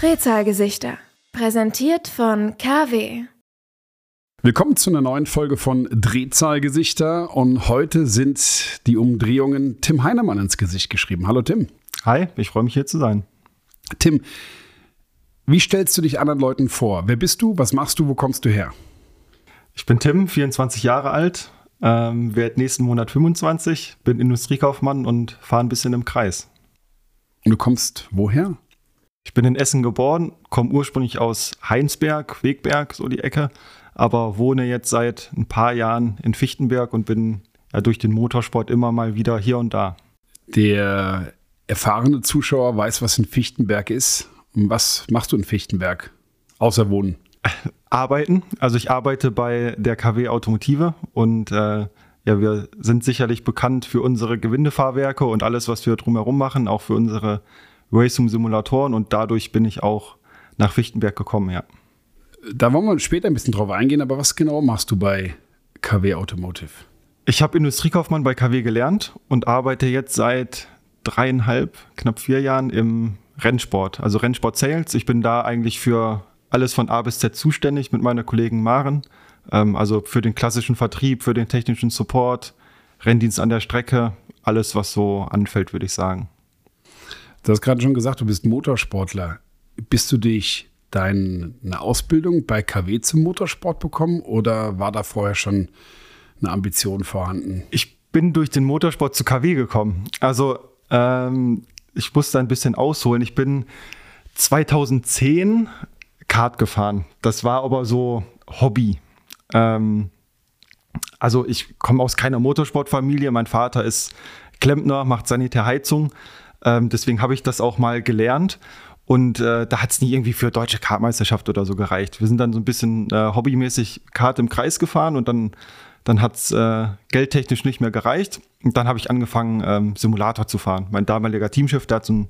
Drehzahlgesichter. Präsentiert von KW. Willkommen zu einer neuen Folge von Drehzahlgesichter und heute sind die Umdrehungen Tim Heinemann ins Gesicht geschrieben. Hallo Tim. Hi, ich freue mich hier zu sein. Tim, wie stellst du dich anderen Leuten vor? Wer bist du? Was machst du? Wo kommst du her? Ich bin Tim, 24 Jahre alt, ähm, werde nächsten Monat 25, bin Industriekaufmann und fahre ein bisschen im Kreis. Und du kommst woher? Ich bin in Essen geboren, komme ursprünglich aus Heinsberg, Wegberg, so die Ecke, aber wohne jetzt seit ein paar Jahren in Fichtenberg und bin ja, durch den Motorsport immer mal wieder hier und da. Der erfahrene Zuschauer weiß, was in Fichtenberg ist. Was machst du in Fichtenberg? Außer Wohnen. Arbeiten. Also ich arbeite bei der KW Automotive und äh, ja, wir sind sicherlich bekannt für unsere Gewindefahrwerke und alles, was wir drumherum machen, auch für unsere Racing-Simulatoren und dadurch bin ich auch nach Fichtenberg gekommen, ja. Da wollen wir später ein bisschen drauf eingehen, aber was genau machst du bei KW Automotive? Ich habe Industriekaufmann bei KW gelernt und arbeite jetzt seit dreieinhalb, knapp vier Jahren im Rennsport, also Rennsport Sales. Ich bin da eigentlich für alles von A bis Z zuständig mit meiner Kollegin Maren. Ähm, also für den klassischen Vertrieb, für den technischen Support, Renndienst an der Strecke, alles, was so anfällt, würde ich sagen. Du hast gerade schon gesagt, du bist Motorsportler. Bist du dich deine Ausbildung bei KW zum Motorsport bekommen oder war da vorher schon eine Ambition vorhanden? Ich bin durch den Motorsport zu KW gekommen. Also ähm, ich muss da ein bisschen ausholen. Ich bin 2010 Kart gefahren. Das war aber so Hobby. Ähm, also ich komme aus keiner Motorsportfamilie. Mein Vater ist Klempner, macht Sanitärheizung. Ähm, deswegen habe ich das auch mal gelernt. Und äh, da hat es nie irgendwie für deutsche Kartmeisterschaft oder so gereicht. Wir sind dann so ein bisschen äh, hobbymäßig Kart im Kreis gefahren und dann, dann hat es äh, geldtechnisch nicht mehr gereicht. Und dann habe ich angefangen, ähm, Simulator zu fahren. Mein damaliger Teamchef, der hat so ein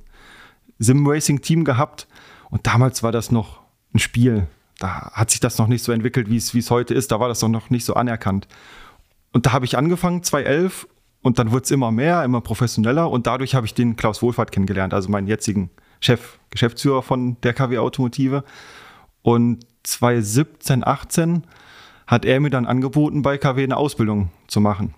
Sim-Racing-Team gehabt. Und damals war das noch ein Spiel. Da hat sich das noch nicht so entwickelt, wie es heute ist. Da war das noch nicht so anerkannt. Und da habe ich angefangen, 2011, und dann wurde es immer mehr, immer professioneller. Und dadurch habe ich den Klaus Wohlfahrt kennengelernt, also meinen jetzigen Chef, Geschäftsführer von der KW Automotive. Und 2017, 18 hat er mir dann angeboten, bei KW eine Ausbildung zu machen.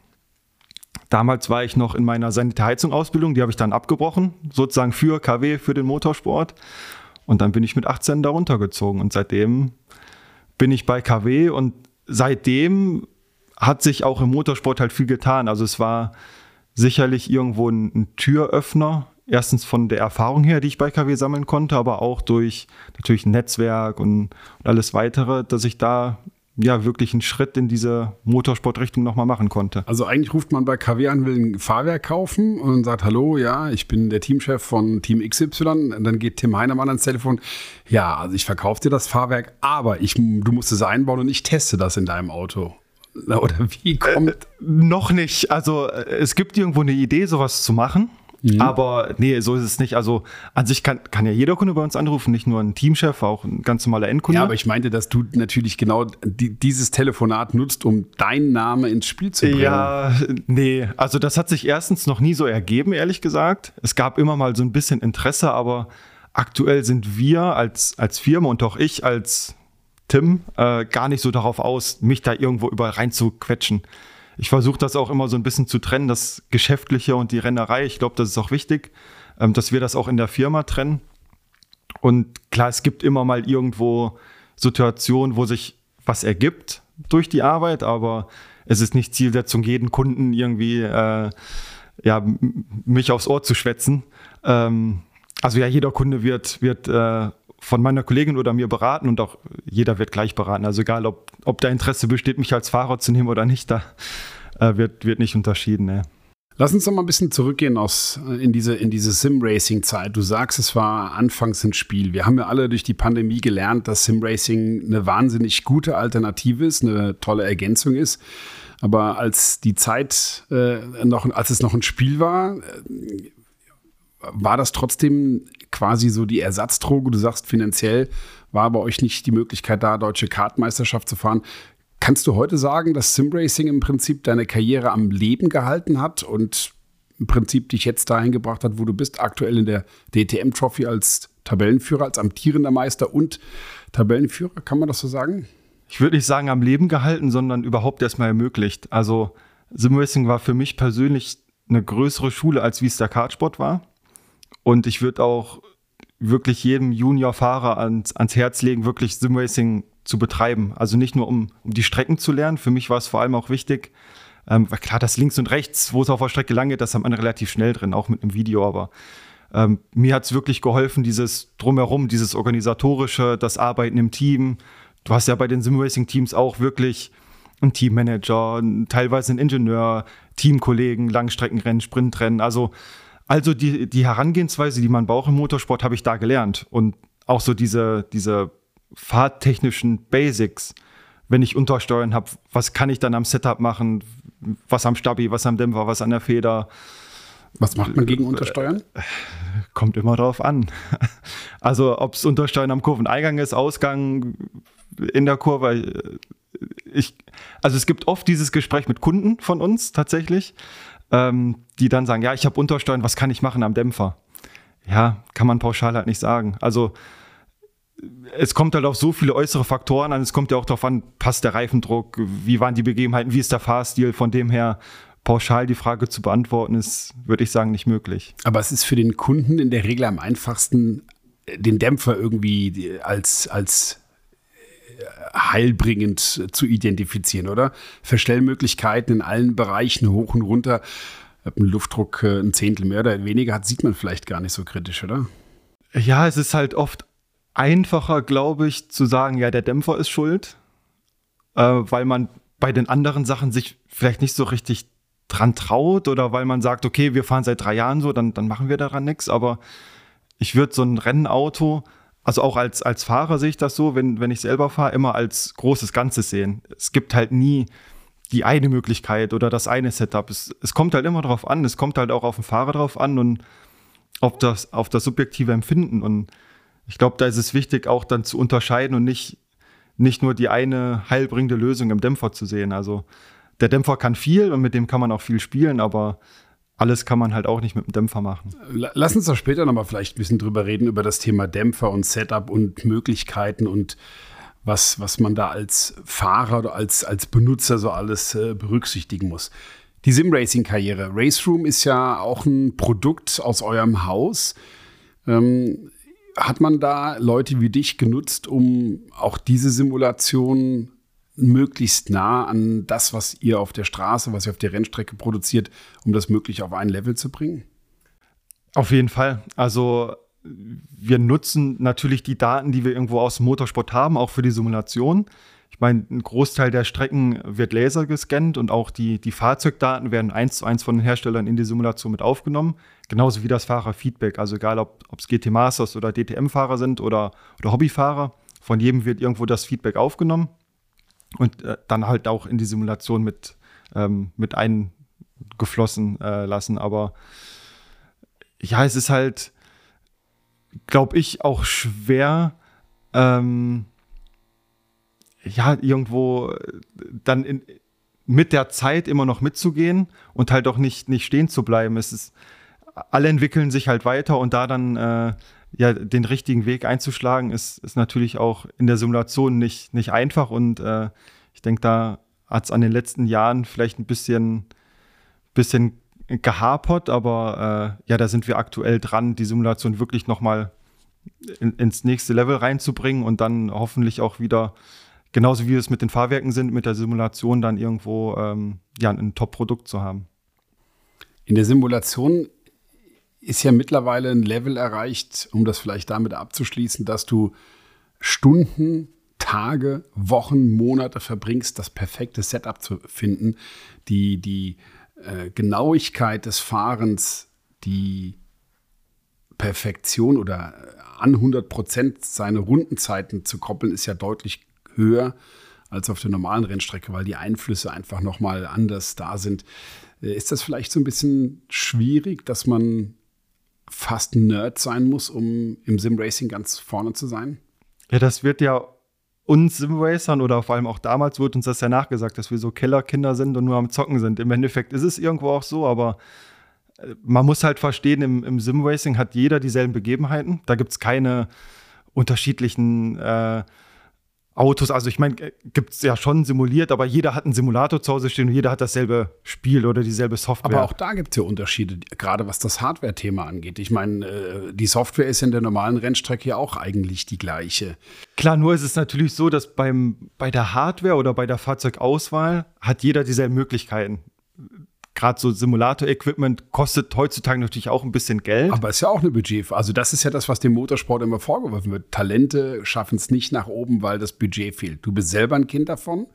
Damals war ich noch in meiner Sanitärheizung-Ausbildung, die habe ich dann abgebrochen, sozusagen für KW, für den Motorsport. Und dann bin ich mit 18 da runtergezogen und seitdem bin ich bei KW und seitdem hat sich auch im Motorsport halt viel getan. Also es war sicherlich irgendwo ein, ein Türöffner. Erstens von der Erfahrung her, die ich bei KW sammeln konnte, aber auch durch natürlich ein Netzwerk und, und alles weitere, dass ich da ja wirklich einen Schritt in diese Motorsportrichtung nochmal machen konnte. Also eigentlich ruft man bei KW an, will ein Fahrwerk kaufen und sagt, hallo, ja, ich bin der Teamchef von Team XY. Und dann geht Tim Heinemann ans Telefon, ja, also ich verkaufe dir das Fahrwerk, aber ich, du musst es einbauen und ich teste das in deinem Auto. Oder wie kommt? Äh, noch nicht. Also äh, es gibt irgendwo eine Idee, sowas zu machen. Mhm. Aber nee, so ist es nicht. Also an sich kann, kann ja jeder Kunde bei uns anrufen, nicht nur ein Teamchef, auch ein ganz normaler Endkunde. Ja, aber ich meinte, dass du natürlich genau die, dieses Telefonat nutzt, um deinen Namen ins Spiel zu bringen. Ja, nee, also das hat sich erstens noch nie so ergeben, ehrlich gesagt. Es gab immer mal so ein bisschen Interesse, aber aktuell sind wir als, als Firma und auch ich als Tim äh, gar nicht so darauf aus, mich da irgendwo überall rein zu quetschen ich versuche das auch immer so ein bisschen zu trennen, das Geschäftliche und die Rennerei. Ich glaube, das ist auch wichtig, ähm, dass wir das auch in der Firma trennen. Und klar, es gibt immer mal irgendwo Situationen, wo sich was ergibt durch die Arbeit, aber es ist nicht Zielsetzung, jeden Kunden irgendwie äh, ja, mich aufs Ohr zu schwätzen. Ähm, also ja, jeder Kunde wird, wird äh, von meiner Kollegin oder mir beraten und auch jeder wird gleich beraten. Also egal, ob, ob da Interesse besteht, mich als Fahrer zu nehmen oder nicht, da äh, wird, wird nicht unterschieden. Ne. Lass uns noch mal ein bisschen zurückgehen aus, äh, in diese, in diese Sim-Racing-Zeit. Du sagst, es war anfangs ein Spiel. Wir haben ja alle durch die Pandemie gelernt, dass Sim-Racing eine wahnsinnig gute Alternative ist, eine tolle Ergänzung ist. Aber als die Zeit äh, noch, als es noch ein Spiel war, äh, war das trotzdem quasi so die Ersatzdroge? Du sagst, finanziell war bei euch nicht die Möglichkeit da, deutsche Kartmeisterschaft zu fahren. Kannst du heute sagen, dass Simracing im Prinzip deine Karriere am Leben gehalten hat und im Prinzip dich jetzt dahin gebracht hat, wo du bist, aktuell in der DTM Trophy als Tabellenführer, als amtierender Meister und Tabellenführer, kann man das so sagen? Ich würde nicht sagen am Leben gehalten, sondern überhaupt erstmal ermöglicht. Also Simracing war für mich persönlich eine größere Schule, als wie es der Kartsport war. Und ich würde auch wirklich jedem Juniorfahrer ans, ans Herz legen, wirklich Simracing zu betreiben. Also nicht nur, um, um die Strecken zu lernen. Für mich war es vor allem auch wichtig, ähm, weil klar, das links und rechts, wo es auf der Strecke lang geht, das haben wir relativ schnell drin, auch mit einem Video. Aber ähm, mir hat es wirklich geholfen, dieses Drumherum, dieses Organisatorische, das Arbeiten im Team. Du hast ja bei den Simracing-Teams auch wirklich einen Teammanager, teilweise einen Ingenieur, Teamkollegen, Langstreckenrennen, Sprintrennen. Also, also die, die Herangehensweise, die man braucht im Motorsport, habe ich da gelernt. Und auch so diese, diese fahrtechnischen Basics, wenn ich Untersteuern habe, was kann ich dann am Setup machen, was am Stabi, was am Dämpfer, was an der Feder. Was macht man gegen Untersteuern? Kommt immer drauf an. Also ob es Untersteuern am Kurveneingang ist, Ausgang in der Kurve. Ich, also es gibt oft dieses Gespräch mit Kunden von uns tatsächlich, ähm, die dann sagen, ja, ich habe Untersteuern, was kann ich machen am Dämpfer? Ja, kann man pauschal halt nicht sagen. Also es kommt halt auf so viele äußere Faktoren an. Es kommt ja auch darauf an, passt der Reifendruck, wie waren die Begebenheiten, wie ist der Fahrstil. Von dem her pauschal die Frage zu beantworten, ist, würde ich sagen, nicht möglich. Aber es ist für den Kunden in der Regel am einfachsten, den Dämpfer irgendwie als, als heilbringend zu identifizieren, oder? Verstellmöglichkeiten in allen Bereichen hoch und runter. Ob ein Luftdruck äh, ein Zehntel mehr oder weniger hat, sieht man vielleicht gar nicht so kritisch, oder? Ja, es ist halt oft einfacher, glaube ich, zu sagen, ja, der Dämpfer ist schuld, äh, weil man bei den anderen Sachen sich vielleicht nicht so richtig dran traut oder weil man sagt, okay, wir fahren seit drei Jahren so, dann, dann machen wir daran nichts. Aber ich würde so ein Rennauto, also auch als, als Fahrer sehe ich das so, wenn, wenn ich selber fahre, immer als großes Ganzes sehen. Es gibt halt nie die eine Möglichkeit oder das eine Setup. Es, es kommt halt immer darauf an, es kommt halt auch auf den Fahrer drauf an und auf das, auf das subjektive Empfinden. Und ich glaube, da ist es wichtig, auch dann zu unterscheiden und nicht, nicht nur die eine heilbringende Lösung im Dämpfer zu sehen. Also der Dämpfer kann viel und mit dem kann man auch viel spielen, aber alles kann man halt auch nicht mit dem Dämpfer machen. Lass uns da später nochmal vielleicht ein bisschen drüber reden, über das Thema Dämpfer und Setup und Möglichkeiten und was, was man da als Fahrer oder als, als Benutzer so alles äh, berücksichtigen muss. Die Sim-Racing-Karriere. Race Room ist ja auch ein Produkt aus eurem Haus. Ähm, hat man da Leute wie dich genutzt, um auch diese Simulation möglichst nah an das, was ihr auf der Straße, was ihr auf der Rennstrecke produziert, um das möglich auf ein Level zu bringen? Auf jeden Fall. Also wir nutzen natürlich die Daten, die wir irgendwo aus dem Motorsport haben, auch für die Simulation. Ich meine, ein Großteil der Strecken wird laser gescannt und auch die, die Fahrzeugdaten werden eins zu eins von den Herstellern in die Simulation mit aufgenommen. Genauso wie das Fahrerfeedback. Also egal, ob es GT Masters oder DTM-Fahrer sind oder, oder Hobbyfahrer, von jedem wird irgendwo das Feedback aufgenommen und äh, dann halt auch in die Simulation mit, ähm, mit eingeflossen äh, lassen. Aber ja, es ist halt, glaube ich, auch schwer, ähm, ja, irgendwo dann in, mit der Zeit immer noch mitzugehen und halt auch nicht, nicht stehen zu bleiben. Es ist, alle entwickeln sich halt weiter und da dann äh, ja den richtigen Weg einzuschlagen, ist, ist natürlich auch in der Simulation nicht, nicht einfach und äh, ich denke, da hat es an den letzten Jahren vielleicht ein bisschen, bisschen gehapert, aber äh, ja, da sind wir aktuell dran, die Simulation wirklich nochmal in, ins nächste Level reinzubringen und dann hoffentlich auch wieder genauso wie es mit den Fahrwerken sind, mit der Simulation dann irgendwo ähm, ja, ein Top-Produkt zu haben. In der Simulation ist ja mittlerweile ein Level erreicht, um das vielleicht damit abzuschließen, dass du Stunden, Tage, Wochen, Monate verbringst, das perfekte Setup zu finden, die, die äh, Genauigkeit des Fahrens, die Perfektion oder an 100 Prozent seine Rundenzeiten zu koppeln, ist ja deutlich höher als auf der normalen Rennstrecke, weil die Einflüsse einfach nochmal anders da sind. Äh, ist das vielleicht so ein bisschen schwierig, dass man fast Nerd sein muss, um im Sim-Racing ganz vorne zu sein? Ja, das wird ja uns Simracern oder vor allem auch damals wurde uns das ja nachgesagt, dass wir so Kellerkinder sind und nur am Zocken sind. Im Endeffekt ist es irgendwo auch so, aber äh, man muss halt verstehen, im, im Simracing hat jeder dieselben Begebenheiten. Da gibt es keine unterschiedlichen äh, Autos. Also ich meine, gibt es ja schon simuliert, aber jeder hat einen Simulator zu Hause stehen und jeder hat dasselbe Spiel oder dieselbe Software. Aber auch da gibt es ja Unterschiede, gerade was das Hardware-Thema angeht. Ich meine, äh, die Software ist in der normalen Rennstrecke ja auch eigentlich die gleiche. Klar, nur ist es natürlich so, dass beim, bei der Hardware oder bei der Fahrzeugauswahl hat jeder dieselben Möglichkeiten gerade so Simulator-Equipment kostet heutzutage natürlich auch ein bisschen Geld. Aber ist ja auch eine Budget. Also das ist ja das, was dem Motorsport immer vorgeworfen wird. Talente schaffen es nicht nach oben, weil das Budget fehlt. Du bist selber ein Kind davon,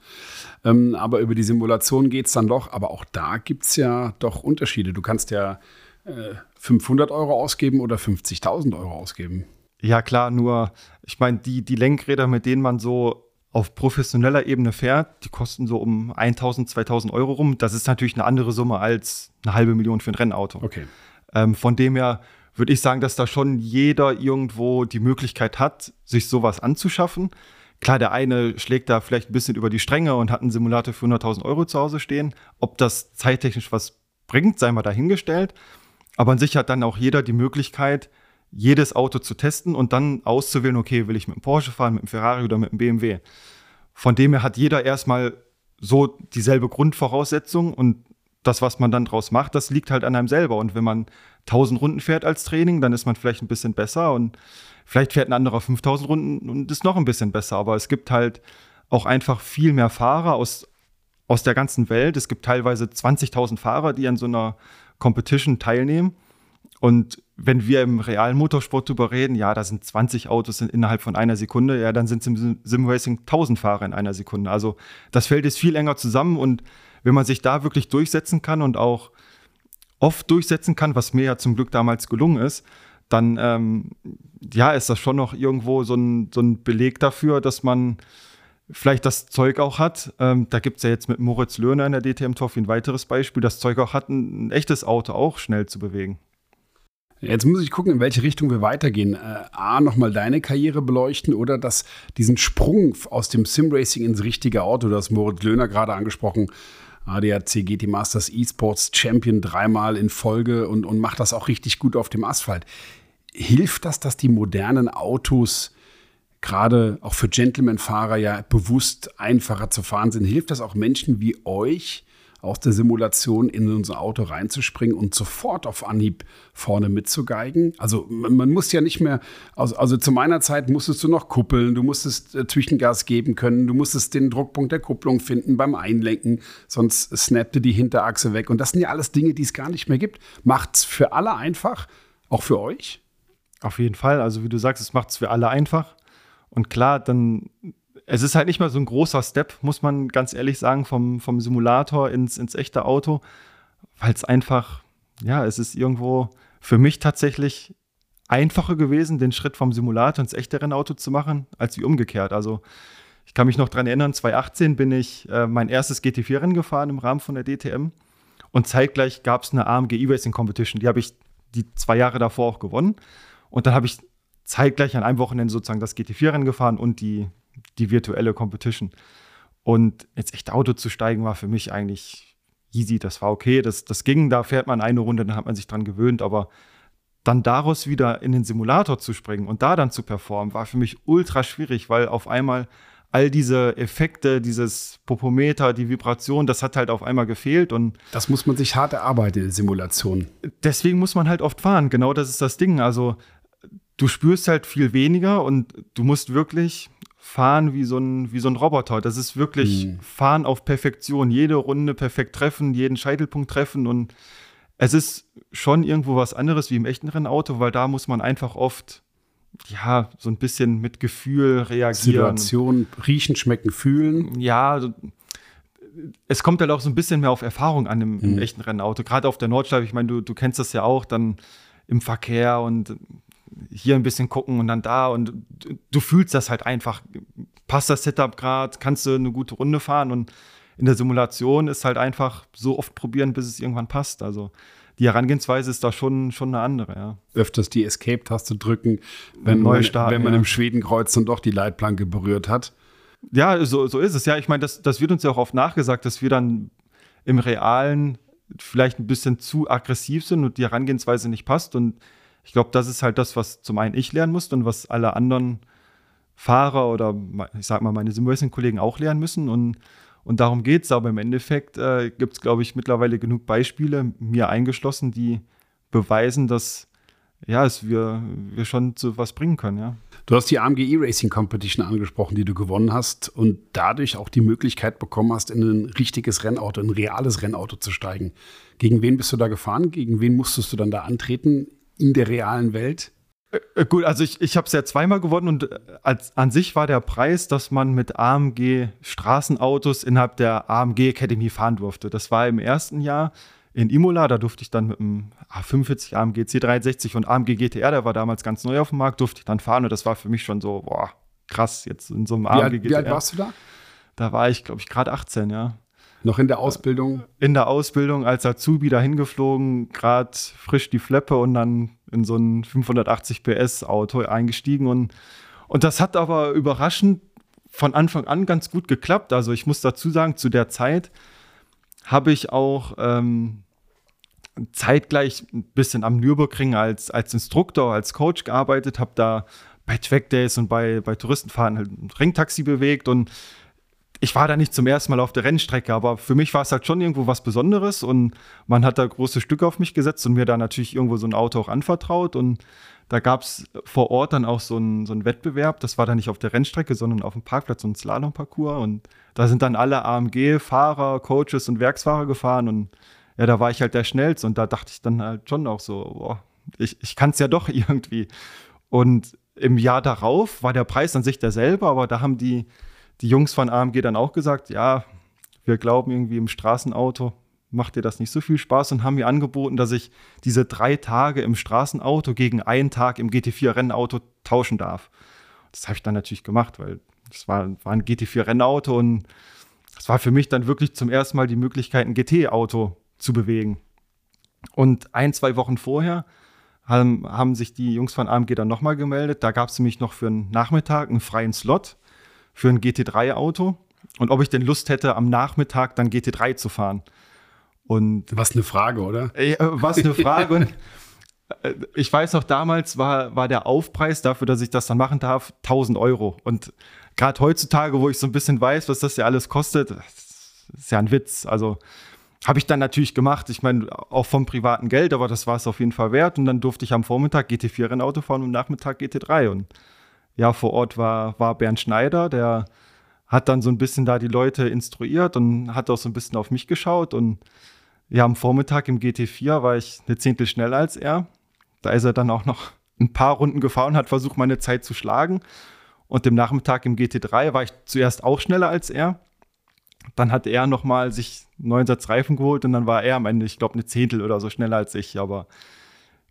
ähm, aber über die Simulation geht es dann doch. Aber auch da gibt es ja doch Unterschiede. Du kannst ja äh, 500 Euro ausgeben oder 50.000 Euro ausgeben. Ja klar, nur ich meine, die, die Lenkräder, mit denen man so auf professioneller Ebene fährt, die kosten so um 1000, 2000 Euro rum. Das ist natürlich eine andere Summe als eine halbe Million für ein Rennauto. Okay. Ähm, von dem her würde ich sagen, dass da schon jeder irgendwo die Möglichkeit hat, sich sowas anzuschaffen. Klar, der eine schlägt da vielleicht ein bisschen über die Stränge und hat einen Simulator für 100.000 Euro zu Hause stehen. Ob das zeittechnisch was bringt, sei mal dahingestellt. Aber an sich hat dann auch jeder die Möglichkeit, jedes Auto zu testen und dann auszuwählen, okay, will ich mit einem Porsche fahren, mit einem Ferrari oder mit einem BMW. Von dem her hat jeder erstmal so dieselbe Grundvoraussetzung und das, was man dann draus macht, das liegt halt an einem selber. Und wenn man 1000 Runden fährt als Training, dann ist man vielleicht ein bisschen besser und vielleicht fährt ein anderer 5000 Runden und ist noch ein bisschen besser. Aber es gibt halt auch einfach viel mehr Fahrer aus, aus der ganzen Welt. Es gibt teilweise 20.000 Fahrer, die an so einer Competition teilnehmen. Und wenn wir im realen Motorsport drüber reden, ja, da sind 20 Autos innerhalb von einer Sekunde, ja, dann sind es im Simracing 1000 Fahrer in einer Sekunde. Also das Feld ist viel enger zusammen und wenn man sich da wirklich durchsetzen kann und auch oft durchsetzen kann, was mir ja zum Glück damals gelungen ist, dann ähm, ja, ist das schon noch irgendwo so ein, so ein Beleg dafür, dass man vielleicht das Zeug auch hat. Ähm, da gibt es ja jetzt mit Moritz Löhner in der DTM Trophy ein weiteres Beispiel, das Zeug auch hat, ein, ein echtes Auto auch schnell zu bewegen. Jetzt muss ich gucken, in welche Richtung wir weitergehen. Äh, A, nochmal deine Karriere beleuchten oder dass diesen Sprung aus dem Simracing ins richtige Auto, das Moritz Löhner gerade angesprochen, ADAC GT Masters eSports Champion dreimal in Folge und, und macht das auch richtig gut auf dem Asphalt. Hilft das, dass die modernen Autos gerade auch für Gentleman-Fahrer ja bewusst einfacher zu fahren sind? Hilft das auch Menschen wie euch, aus der Simulation in unser Auto reinzuspringen und sofort auf Anhieb vorne mitzugeigen. Also man, muss ja nicht mehr, also, also, zu meiner Zeit musstest du noch kuppeln, du musstest äh, Zwischengas geben können, du musstest den Druckpunkt der Kupplung finden beim Einlenken, sonst snappte die Hinterachse weg. Und das sind ja alles Dinge, die es gar nicht mehr gibt. Macht es für alle einfach, auch für euch? Auf jeden Fall. Also wie du sagst, es macht es für alle einfach. Und klar, dann es ist halt nicht mal so ein großer Step, muss man ganz ehrlich sagen, vom, vom Simulator ins, ins echte Auto, weil es einfach, ja, es ist irgendwo für mich tatsächlich einfacher gewesen, den Schritt vom Simulator ins echte Rennauto zu machen, als wie umgekehrt. Also ich kann mich noch daran erinnern, 2018 bin ich äh, mein erstes GT4-Rennen gefahren im Rahmen von der DTM und zeitgleich gab es eine AMG E-Racing Competition, die habe ich die zwei Jahre davor auch gewonnen und dann habe ich zeitgleich an einem Wochenende sozusagen das GT4-Rennen gefahren und die, die virtuelle Competition. Und ins echte Auto zu steigen war für mich eigentlich easy, das war okay, das, das ging, da fährt man eine Runde, dann hat man sich dran gewöhnt, aber dann daraus wieder in den Simulator zu springen und da dann zu performen, war für mich ultra schwierig, weil auf einmal all diese Effekte, dieses Popometer, die Vibration, das hat halt auf einmal gefehlt und das muss man sich hart erarbeiten in der Simulation. Deswegen muss man halt oft fahren, genau das ist das Ding. Also du spürst halt viel weniger und du musst wirklich fahren wie so ein, wie so ein Roboter. Das ist wirklich mhm. Fahren auf Perfektion. Jede Runde perfekt treffen, jeden Scheitelpunkt treffen und es ist schon irgendwo was anderes wie im echten Rennauto, weil da muss man einfach oft ja, so ein bisschen mit Gefühl reagieren. Situation, riechen, schmecken, fühlen. Ja, es kommt halt auch so ein bisschen mehr auf Erfahrung an im, im mhm. echten Rennauto. Gerade auf der Nordschleife, ich meine, du, du kennst das ja auch, dann im Verkehr und hier ein bisschen gucken und dann da und du fühlst das halt einfach. Passt das Setup gerade, kannst du eine gute Runde fahren und in der Simulation ist halt einfach so oft probieren, bis es irgendwann passt. Also die Herangehensweise ist da schon, schon eine andere, ja. Öfters die Escape-Taste drücken, wenn, Neustart, wenn man ja. im Schwedenkreuz dann doch die Leitplanke berührt hat. Ja, so, so ist es. Ja, ich meine, das, das wird uns ja auch oft nachgesagt, dass wir dann im Realen vielleicht ein bisschen zu aggressiv sind und die Herangehensweise nicht passt. Und ich glaube, das ist halt das, was zum einen ich lernen muss und was alle anderen Fahrer oder ich sag mal meine Simracing-Kollegen auch lernen müssen. Und, und darum geht es. Aber im Endeffekt äh, gibt es, glaube ich, mittlerweile genug Beispiele, mir eingeschlossen, die beweisen, dass ja, es wir, wir schon zu was bringen können, ja. Du hast die AMG E-Racing Competition angesprochen, die du gewonnen hast und dadurch auch die Möglichkeit bekommen hast, in ein richtiges Rennauto, ein reales Rennauto zu steigen. Gegen wen bist du da gefahren? Gegen wen musstest du dann da antreten in der realen Welt? Äh, gut, also ich, ich habe es ja zweimal gewonnen und äh, als, an sich war der Preis, dass man mit AMG Straßenautos innerhalb der AMG Academy fahren durfte. Das war im ersten Jahr in Imola, da durfte ich dann mit einem A45 AMG C63 und AMG GTR, der war damals ganz neu auf dem Markt, durfte ich dann fahren und das war für mich schon so, boah, krass, jetzt in so einem AMG wie GTR. Wie alt warst du da? Da war ich, glaube ich, gerade 18, ja. Noch in der Ausbildung? In der Ausbildung als Azubi dahin geflogen, gerade frisch die Fleppe und dann in so ein 580 PS Auto eingestiegen und, und das hat aber überraschend von Anfang an ganz gut geklappt. Also ich muss dazu sagen, zu der Zeit habe ich auch ähm, zeitgleich ein bisschen am Nürburgring als, als Instruktor, als Coach gearbeitet, habe da bei Trackdays und bei, bei Touristenfahren halt ein Ringtaxi bewegt und ich war da nicht zum ersten Mal auf der Rennstrecke, aber für mich war es halt schon irgendwo was Besonderes und man hat da große Stücke auf mich gesetzt und mir da natürlich irgendwo so ein Auto auch anvertraut und da gab es vor Ort dann auch so einen so Wettbewerb. Das war dann nicht auf der Rennstrecke, sondern auf dem Parkplatz, so ein Slalomparcours. Und da sind dann alle AMG-Fahrer, Coaches und Werksfahrer gefahren. Und ja, da war ich halt der Schnellste. Und da dachte ich dann halt schon auch so, boah, ich, ich kann es ja doch irgendwie. Und im Jahr darauf war der Preis an sich derselbe, aber da haben die, die Jungs von AMG dann auch gesagt, ja, wir glauben irgendwie im Straßenauto macht dir das nicht so viel Spaß und haben mir angeboten, dass ich diese drei Tage im Straßenauto gegen einen Tag im GT4-Rennauto tauschen darf. Das habe ich dann natürlich gemacht, weil das war, war ein GT4-Rennauto und das war für mich dann wirklich zum ersten Mal die Möglichkeit, ein GT-Auto zu bewegen. Und ein, zwei Wochen vorher haben, haben sich die Jungs von AMG dann nochmal gemeldet. Da gab es nämlich noch für einen Nachmittag einen freien Slot für ein GT3-Auto und ob ich denn Lust hätte, am Nachmittag dann GT3 zu fahren. Und was eine Frage, oder? Äh, was eine Frage. und äh, ich weiß noch, damals war, war der Aufpreis dafür, dass ich das dann machen darf, 1000 Euro. Und gerade heutzutage, wo ich so ein bisschen weiß, was das ja alles kostet, ist ja ein Witz. Also habe ich dann natürlich gemacht. Ich meine, auch vom privaten Geld, aber das war es auf jeden Fall wert. Und dann durfte ich am Vormittag GT4-Rennauto fahren und am Nachmittag GT3. Und ja, vor Ort war, war Bernd Schneider, der hat dann so ein bisschen da die Leute instruiert und hat auch so ein bisschen auf mich geschaut und ja, am Vormittag im GT4 war ich eine Zehntel schneller als er. Da ist er dann auch noch ein paar Runden gefahren, hat versucht, meine Zeit zu schlagen. Und im Nachmittag im GT3 war ich zuerst auch schneller als er. Dann hat er nochmal sich einen neuen Satz Reifen geholt und dann war er am Ende, ich glaube, eine Zehntel oder so schneller als ich. Aber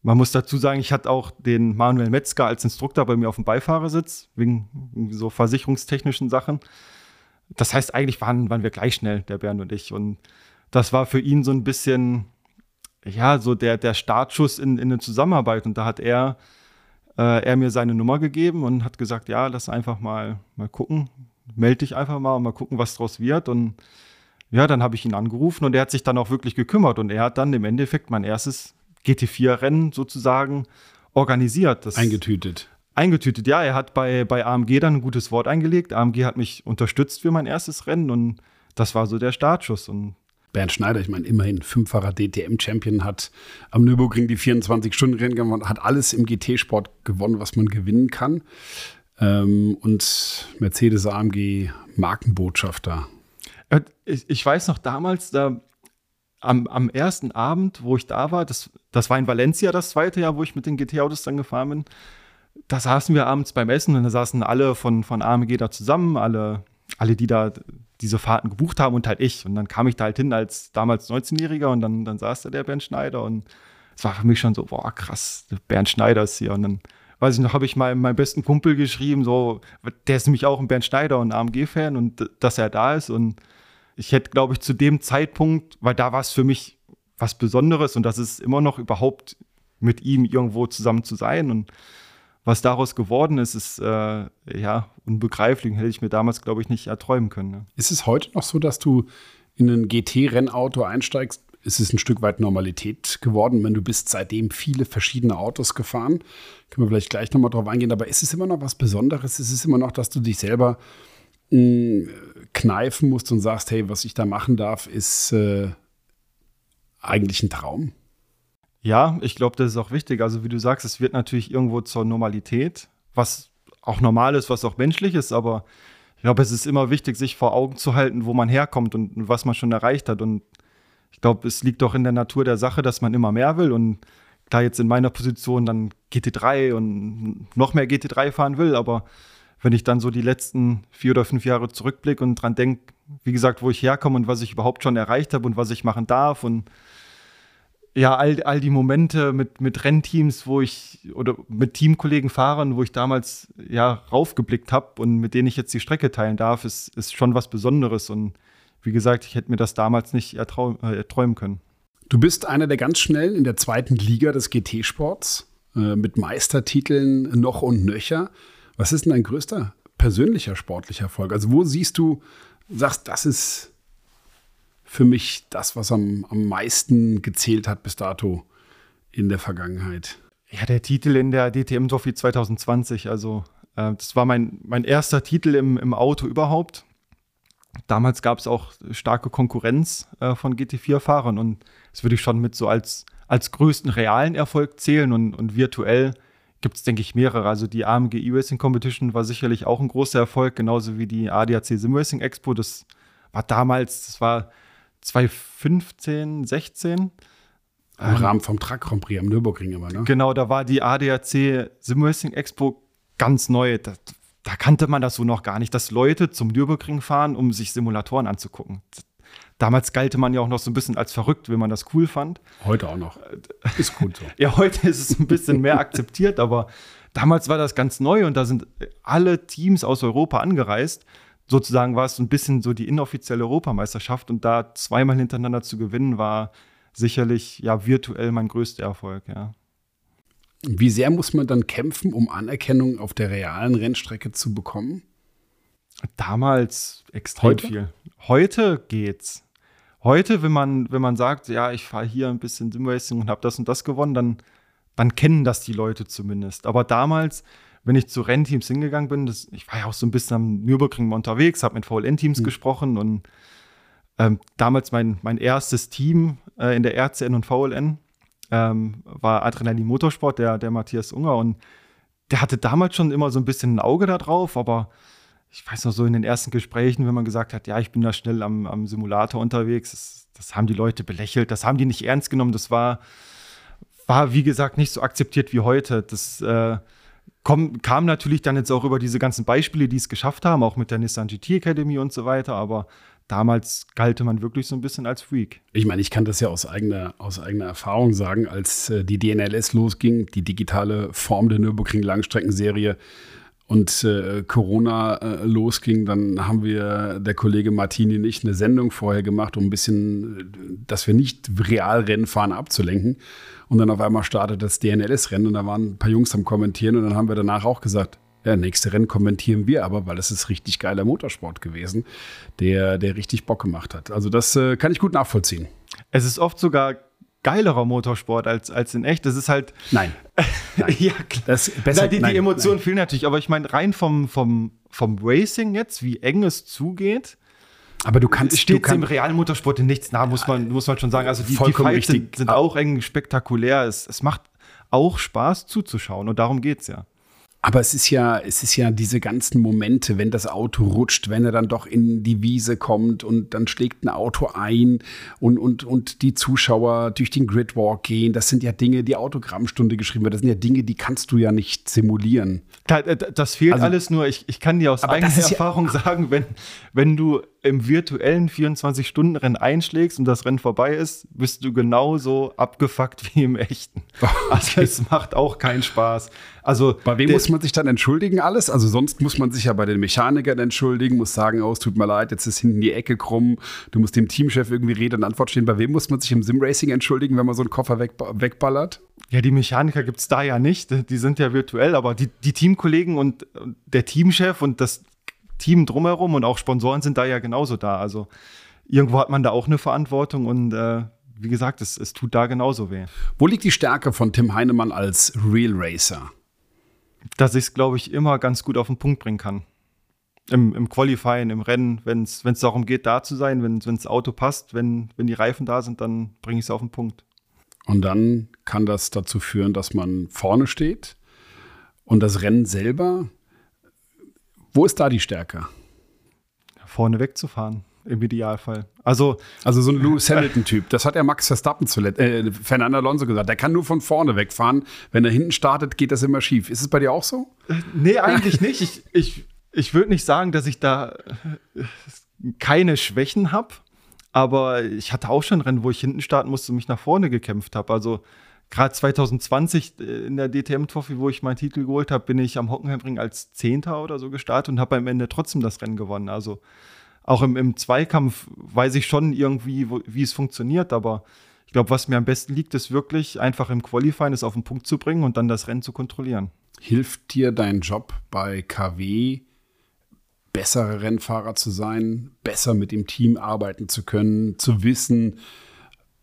man muss dazu sagen, ich hatte auch den Manuel Metzger als Instruktor bei mir auf dem Beifahrersitz, wegen so versicherungstechnischen Sachen. Das heißt, eigentlich waren, waren wir gleich schnell, der Bernd und ich. Und das war für ihn so ein bisschen, ja, so der, der Startschuss in, in eine Zusammenarbeit. Und da hat er, äh, er mir seine Nummer gegeben und hat gesagt, ja, lass einfach mal, mal gucken, melde dich einfach mal und mal gucken, was draus wird. Und ja, dann habe ich ihn angerufen und er hat sich dann auch wirklich gekümmert. Und er hat dann im Endeffekt mein erstes GT4-Rennen sozusagen organisiert. Das eingetütet. Eingetütet, ja. Er hat bei, bei AMG dann ein gutes Wort eingelegt. AMG hat mich unterstützt für mein erstes Rennen und das war so der Startschuss. Und Bernd Schneider, ich meine, immerhin fünffacher DTM-Champion, hat am Nürburgring die 24-Stunden-Rennen gewonnen, hat alles im GT-Sport gewonnen, was man gewinnen kann. Ähm, und Mercedes AMG Markenbotschafter. Äh, ich, ich weiß noch damals, da am, am, ersten Abend, wo ich da war, das, das war in Valencia das zweite Jahr, wo ich mit den GT-Autos dann gefahren bin, da saßen wir abends beim Essen und da saßen alle von, von AMG da zusammen, alle, alle, die da diese Fahrten gebucht haben und halt ich. Und dann kam ich da halt hin als damals 19-Jähriger und dann, dann saß da der Bernd Schneider und es war für mich schon so, boah, krass, Bernd Schneider ist hier. Und dann, weiß ich noch, habe ich mal meinem besten Kumpel geschrieben, so, der ist nämlich auch ein Bernd Schneider und AMG-Fan und dass er da ist. Und ich hätte, glaube ich, zu dem Zeitpunkt, weil da war es für mich was Besonderes und das ist immer noch überhaupt mit ihm irgendwo zusammen zu sein und was daraus geworden ist, ist äh, ja unbegreiflich. Hätte ich mir damals, glaube ich, nicht erträumen können. Ne? Ist es heute noch so, dass du in ein GT-Rennauto einsteigst? Ist es ein Stück weit Normalität geworden, wenn du bist seitdem viele verschiedene Autos gefahren? Können wir vielleicht gleich nochmal drauf eingehen. Aber ist es immer noch was Besonderes? Ist es immer noch, dass du dich selber kneifen musst und sagst, hey, was ich da machen darf, ist äh, eigentlich ein Traum? Ja, ich glaube, das ist auch wichtig. Also wie du sagst, es wird natürlich irgendwo zur Normalität, was auch normal ist, was auch menschlich ist, aber ich glaube, es ist immer wichtig, sich vor Augen zu halten, wo man herkommt und, was man schon erreicht hat. Und ich glaube, es liegt doch in der Natur der Sache, dass man immer mehr will. Und klar, jetzt in meiner Position dann GT3 und noch mehr GT3 fahren will, aber wenn ich dann so die letzten vier oder fünf Jahre zurückblicke und dran denke, wie gesagt, wo ich herkomme und was ich überhaupt schon erreicht habe und was ich machen darf und ja, all, all die Momente mit, mit Rennteams, wo ich oder mit Teamkollegen fahren, wo ich damals ja raufgeblickt habe und mit denen ich jetzt die Strecke teilen darf, ist, ist schon was Besonderes. Und wie gesagt, ich hätte mir das damals nicht ertrau, äh, erträumen können. Du bist einer der ganz schnell in der zweiten Liga des GT-Sports äh, mit Meistertiteln noch und nöcher. Was ist denn dein größter persönlicher sportlicher Erfolg? Also, wo siehst du, sagst, das ist für mich das, was am, am meisten gezählt hat bis dato in der Vergangenheit. Ja, der Titel in der DTM Trophy 2020. Also, äh, das war mein, mein erster Titel im, im Auto überhaupt. Damals gab es auch starke Konkurrenz äh, von GT4-Fahrern und das würde ich schon mit so als, als größten realen Erfolg zählen und, und virtuell gibt es, denke ich, mehrere. Also die AMG E-Racing Competition war sicherlich auch ein großer Erfolg, genauso wie die ADAC Sim Racing Expo. Das war damals, das war 2015, 16. Im ähm, Rahmen vom Truck Grand Prix am Nürburgring immer, ne? Genau, da war die ADAC Sim Racing Expo ganz neu. Da, da, kannte man das so noch gar nicht, dass Leute zum Nürburgring fahren, um sich Simulatoren anzugucken. Damals galte man ja auch noch so ein bisschen als verrückt, wenn man das cool fand. Heute auch noch. Ist gut so. ja, heute ist es ein bisschen mehr akzeptiert, aber damals war das ganz neu und da sind alle Teams aus Europa angereist sozusagen war es ein bisschen so die inoffizielle Europameisterschaft und da zweimal hintereinander zu gewinnen, war sicherlich ja virtuell mein größter Erfolg, ja. Wie sehr muss man dann kämpfen, um Anerkennung auf der realen Rennstrecke zu bekommen? Damals extrem Heute? viel. Heute geht's. Heute, wenn man, wenn man sagt, ja, ich fahre hier ein bisschen Simracing und habe das und das gewonnen, dann, dann kennen das die Leute zumindest. Aber damals, wenn ich zu Rennteams hingegangen bin, das, ich war ja auch so ein bisschen am Nürburgring unterwegs, habe mit VLN-Teams mhm. gesprochen und ähm, damals mein, mein erstes Team äh, in der RCN und VLN ähm, war Adrenalin Motorsport, der, der Matthias Unger und der hatte damals schon immer so ein bisschen ein Auge da drauf, aber ich weiß noch so in den ersten Gesprächen, wenn man gesagt hat, ja, ich bin da schnell am, am Simulator unterwegs, das, das haben die Leute belächelt, das haben die nicht ernst genommen, das war, war wie gesagt nicht so akzeptiert wie heute. Das äh, Komm, kam natürlich dann jetzt auch über diese ganzen Beispiele, die es geschafft haben, auch mit der Nissan GT Academy und so weiter, aber damals galte man wirklich so ein bisschen als Freak. Ich meine, ich kann das ja aus eigener, aus eigener Erfahrung sagen, als äh, die DNLS losging, die digitale Form der Nürburgring Langstreckenserie, und äh, Corona äh, losging, dann haben wir, der Kollege Martini nicht, eine Sendung vorher gemacht, um ein bisschen, dass wir nicht Realrennen fahren, abzulenken. Und dann auf einmal startet das DNLS-Rennen und da waren ein paar Jungs am Kommentieren und dann haben wir danach auch gesagt, ja, nächste Rennen kommentieren wir aber, weil es ist richtig geiler Motorsport gewesen, der, der richtig Bock gemacht hat. Also das äh, kann ich gut nachvollziehen. Es ist oft sogar geilerer Motorsport als, als in echt. Das ist halt. Nein. nein. ja, klar. Das besser, nein, die, nein, die Emotionen fehlen natürlich, aber ich meine, rein vom, vom, vom Racing jetzt, wie eng es zugeht. Aber du kannst. Steht kann, im realen Motorsport nichts nah, muss man, muss man schon sagen. Also die, die Fights sind, sind, auch eng spektakulär. Es, es macht auch Spaß zuzuschauen und darum geht es ja. Aber es ist ja, es ist ja diese ganzen Momente, wenn das Auto rutscht, wenn er dann doch in die Wiese kommt und dann schlägt ein Auto ein und, und, und die Zuschauer durch den Gridwalk gehen. Das sind ja Dinge, die Autogrammstunde geschrieben wird. Das sind ja Dinge, die kannst du ja nicht simulieren. Das fehlt also, alles nur. Ich, ich kann dir aus eigener Erfahrung ja, sagen, wenn, wenn du im virtuellen 24-Stunden-Rennen einschlägst und das Rennen vorbei ist, bist du genauso abgefuckt wie im echten. Also es macht auch keinen Spaß. Also bei wem muss man sich dann entschuldigen alles? Also sonst muss man sich ja bei den Mechanikern entschuldigen, muss sagen, oh, es tut mir leid, jetzt ist hinten die Ecke krumm, du musst dem Teamchef irgendwie Rede und Antwort stehen. Bei wem muss man sich im Simracing entschuldigen, wenn man so einen Koffer weg, wegballert? Ja, die Mechaniker gibt es da ja nicht, die sind ja virtuell, aber die, die Teamkollegen und der Teamchef und das Team drumherum und auch Sponsoren sind da ja genauso da. Also irgendwo hat man da auch eine Verantwortung und äh, wie gesagt, es, es tut da genauso weh. Wo liegt die Stärke von Tim Heinemann als Real Racer? Dass ich es, glaube ich, immer ganz gut auf den Punkt bringen kann. Im, im Qualifying, im Rennen, wenn es darum geht, da zu sein, wenn das Auto passt, wenn, wenn die Reifen da sind, dann bringe ich es auf den Punkt. Und dann kann das dazu führen, dass man vorne steht und das Rennen selber wo ist da die Stärke? Vorne wegzufahren, im Idealfall. Also, also so ein Lewis Hamilton-Typ. Das hat ja Max Verstappen zuletzt, äh, Fernando Alonso gesagt. Der kann nur von vorne wegfahren. Wenn er hinten startet, geht das immer schief. Ist es bei dir auch so? Äh, nee, eigentlich nicht. Ich, ich, ich würde nicht sagen, dass ich da äh, keine Schwächen habe. Aber ich hatte auch schon Rennen, wo ich hinten starten musste und mich nach vorne gekämpft habe. Also gerade 2020 äh, in der DTM Trophy, wo ich meinen Titel geholt habe, bin ich am Hockenheimring als Zehnter oder so gestartet und habe am Ende trotzdem das Rennen gewonnen. Also auch im, im Zweikampf weiß ich schon irgendwie, wo, wie es funktioniert, aber ich glaube, was mir am besten liegt, ist wirklich einfach im Qualifying es auf den Punkt zu bringen und dann das Rennen zu kontrollieren. Hilft dir dein Job bei KW, bessere Rennfahrer zu sein, besser mit dem Team arbeiten zu können, zu wissen,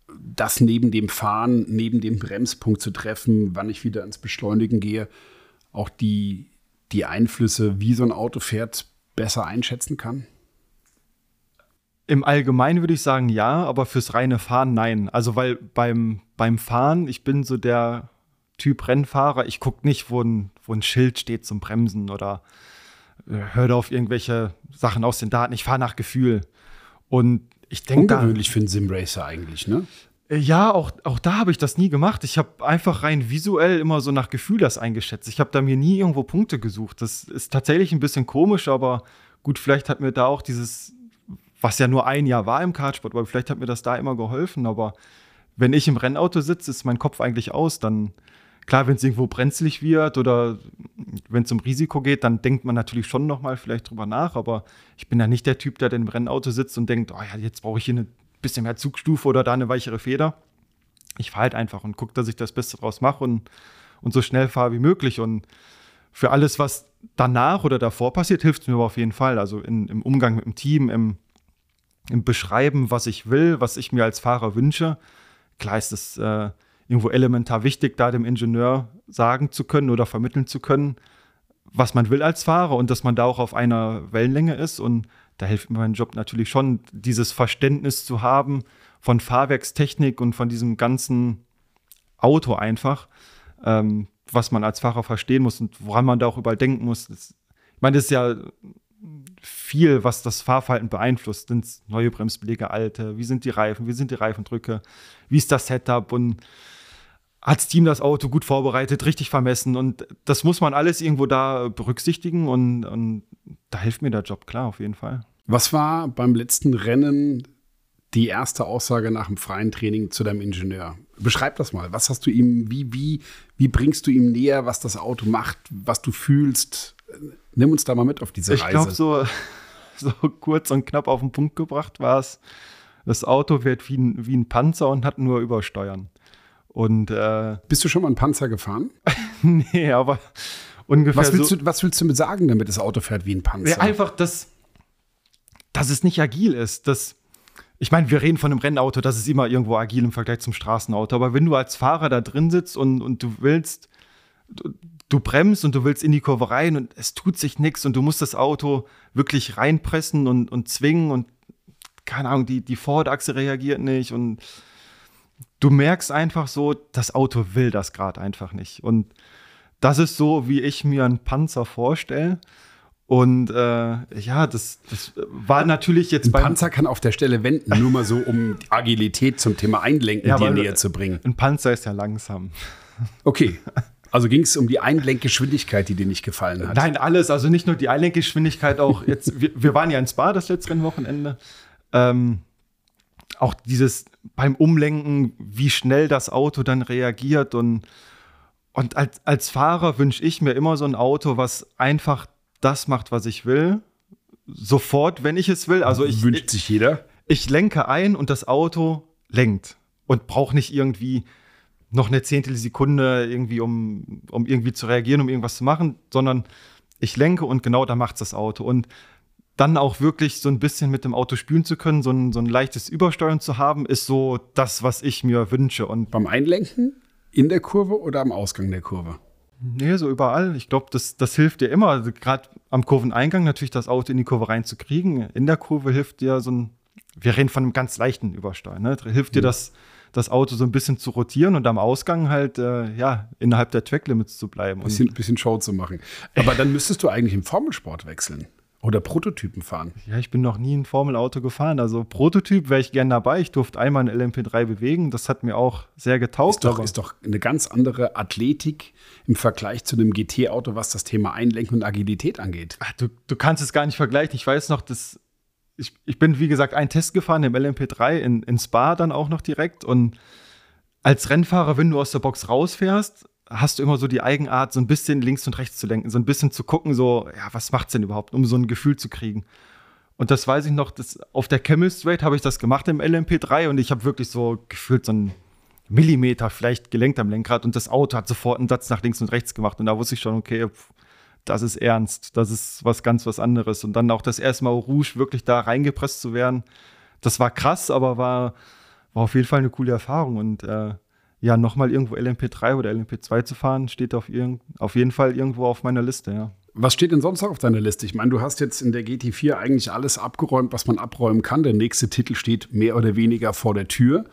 das neben dem Fahren, neben dem Bremspunkt zu treffen, wann ich wieder ins Beschleunigen gehe, auch die, die Einflüsse, wie so ein Auto fährt, besser einschätzen kann? Im Allgemeinen würde ich sagen ja, aber fürs reine Fahren nein. Also weil beim, beim Fahren, ich bin so der Typ Rennfahrer, ich gucke nicht, wo ein, wo ein Schild steht zum Bremsen oder äh, höre auf irgendwelche Sachen aus den Daten. Ich fahre nach Gefühl. Und ich denke. Ungewöhnlich für einen Simracer eigentlich, ne? Äh, ja, auch, auch da habe ich das nie gemacht. Ich habe einfach rein visuell immer so nach Gefühl das eingeschätzt. Ich habe da mir nie irgendwo Punkte gesucht. Das ist tatsächlich ein bisschen komisch, aber gut, vielleicht hat mir da auch dieses, was ja nur ein Jahr war im Kartsport, aber vielleicht hat mir das da immer geholfen. Aber wenn ich im Rennauto sitze, ist mein Kopf eigentlich aus. Dann, klar, wenn es irgendwo brenzlig wird oder wenn es um Risiko geht, dann denkt man natürlich schon nochmal vielleicht drüber nach. Aber ich bin ja nicht der Typ, der im Rennauto sitzt und denkt, oh ja, jetzt brauche ich hier eine bisschen mehr Zugstufe oder da eine weichere Feder. Ich fahre halt einfach und gucke, dass ich das Beste draus mache und, und so schnell fahre wie möglich. Und für alles, was danach oder davor passiert, hilft es mir aber auf jeden Fall. Also in, im Umgang mit dem Team, im, im Beschreiben, was ich will, was ich mir als Fahrer wünsche. Klar ist es äh, irgendwo elementar wichtig, da dem Ingenieur sagen zu können oder vermitteln zu können, was man will als Fahrer und dass man da auch auf einer Wellenlänge ist. Und da hilft mir mein Job natürlich schon, dieses Verständnis zu haben von Fahrwerkstechnik und von diesem ganzen Auto einfach, ähm, was man als Fahrer verstehen muss und woran man da auch überall denken muss. Das, ich meine, das ist ja viel, was das Fahrverhalten beeinflusst. Sind neue Bremsbeläge, alte? Wie sind die Reifen? Wie sind die Reifendrücke? Wie ist das Setup? Und hat das Team das Auto gut vorbereitet, richtig vermessen? Und das muss man alles irgendwo da berücksichtigen und, und da hilft mir der Job, klar, auf jeden Fall. Was war beim letzten Rennen die erste Aussage nach dem freien Training zu deinem Ingenieur? Beschreib das mal. Was hast du ihm, wie, wie, wie bringst du ihm näher, was das Auto macht, was du fühlst? Nimm uns da mal mit auf diese ich Reise. Ich glaube, so, so kurz und knapp auf den Punkt gebracht war es, das Auto wird wie ein, wie ein Panzer und hat nur Übersteuern. Und, äh, Bist du schon mal einen Panzer gefahren? nee, aber ungefähr. Was willst, so, du, was willst du mit sagen, damit das Auto fährt wie ein Panzer? Einfach, dass, dass es nicht agil ist. Dass, ich meine, wir reden von einem Rennauto, das ist immer irgendwo agil im Vergleich zum Straßenauto. Aber wenn du als Fahrer da drin sitzt und, und du willst, du, du bremst und du willst in die Kurve rein und es tut sich nichts und du musst das Auto wirklich reinpressen und, und zwingen und keine Ahnung, die, die Vorderachse reagiert nicht und du merkst einfach so, das Auto will das gerade einfach nicht. Und das ist so, wie ich mir einen Panzer vorstelle. Und äh, ja, das, das war natürlich jetzt. Ein Panzer kann auf der Stelle wenden, nur mal so, um Agilität zum Thema Einlenken ja, dir näher zu bringen. Ein Panzer ist ja langsam. Okay. Also ging es um die Einlenkgeschwindigkeit, die dir nicht gefallen hat? Nein, alles. Also nicht nur die Einlenkgeschwindigkeit, auch jetzt, wir, wir waren ja in Spa das letzte Rennwochenende. Ähm, auch dieses beim Umlenken, wie schnell das Auto dann reagiert und, und als, als Fahrer wünsche ich mir immer so ein Auto, was einfach das macht, was ich will. Sofort, wenn ich es will. Also ich wünscht sich jeder. Ich lenke ein und das Auto lenkt und brauche nicht irgendwie noch eine Zehntelsekunde irgendwie, um, um irgendwie zu reagieren, um irgendwas zu machen, sondern ich lenke und genau da macht das Auto. Und dann auch wirklich so ein bisschen mit dem Auto spielen zu können, so ein, so ein leichtes Übersteuern zu haben, ist so das, was ich mir wünsche. Und Beim Einlenken? In der Kurve oder am Ausgang der Kurve? Nee, so überall. Ich glaube, das, das hilft dir immer. Also Gerade am Kurveneingang natürlich das Auto in die Kurve reinzukriegen. In der Kurve hilft dir so ein, wir reden von einem ganz leichten Übersteuern, ne? hilft dir mhm. das, das Auto so ein bisschen zu rotieren und am Ausgang halt, äh, ja, innerhalb der Track-Limits zu bleiben. Ein bisschen, bisschen Show zu machen. Aber dann müsstest du eigentlich im Formelsport wechseln. Oder Prototypen fahren? Ja, ich bin noch nie ein Formelauto gefahren. Also Prototyp wäre ich gern dabei. Ich durfte einmal ein LMP3 bewegen. Das hat mir auch sehr getaugt. Ist doch, ist doch eine ganz andere Athletik im Vergleich zu einem GT-Auto, was das Thema Einlenken und Agilität angeht. Ach, du, du kannst es gar nicht vergleichen. Ich weiß noch, dass ich, ich bin, wie gesagt, einen Test gefahren im LMP3 in, in Spa dann auch noch direkt. Und als Rennfahrer, wenn du aus der Box rausfährst, hast du immer so die Eigenart, so ein bisschen links und rechts zu lenken, so ein bisschen zu gucken, so, ja, was macht's denn überhaupt, um so ein Gefühl zu kriegen. Und das weiß ich noch, das, auf der Camel Straight habe ich das gemacht im LMP3 und ich habe wirklich so gefühlt so einen Millimeter vielleicht gelenkt am Lenkrad und das Auto hat sofort einen Satz nach links und rechts gemacht und da wusste ich schon, okay, das ist ernst, das ist was ganz was anderes. Und dann auch das erste Mal Rouge wirklich da reingepresst zu werden, das war krass, aber war, war auf jeden Fall eine coole Erfahrung und äh, ja, nochmal irgendwo LMP3 oder LMP2 zu fahren, steht auf, auf jeden Fall irgendwo auf meiner Liste, ja. Was steht denn sonst noch auf deiner Liste? Ich meine, du hast jetzt in der GT4 eigentlich alles abgeräumt, was man abräumen kann. Der nächste Titel steht mehr oder weniger vor der Tür.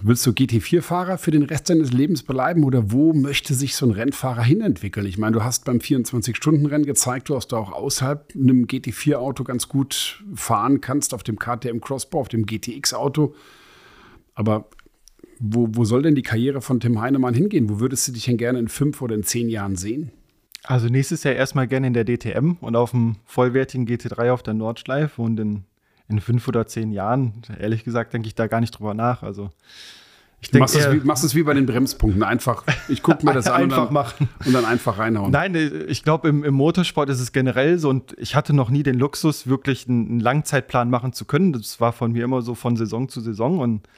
Willst du GT4-Fahrer für den Rest deines Lebens bleiben oder wo möchte sich so ein Rennfahrer hinentwickeln? Ich meine, du hast beim 24-Stunden-Rennen gezeigt, du auch außerhalb einem GT4-Auto ganz gut fahren kannst, auf dem KTM Crossbow, auf dem GTX-Auto. Aber wo, wo soll denn die Karriere von Tim Heinemann hingehen? Wo würdest du dich denn gerne in fünf oder in zehn Jahren sehen? Also nächstes Jahr erstmal gerne in der DTM und auf dem vollwertigen GT3 auf der Nordschleife und in, in fünf oder zehn Jahren, ehrlich gesagt, denke ich da gar nicht drüber nach. Also ich denke, machst, es wie, machst es wie bei den Bremspunkten. Einfach, ich gucke mir das an einfach und dann, machen. und dann einfach reinhauen. Nein, ich glaube, im, im, Motorsport ist es generell so und ich hatte noch nie den Luxus, wirklich einen, einen Langzeitplan machen zu können. Das war von mir immer so von Saison zu Saison und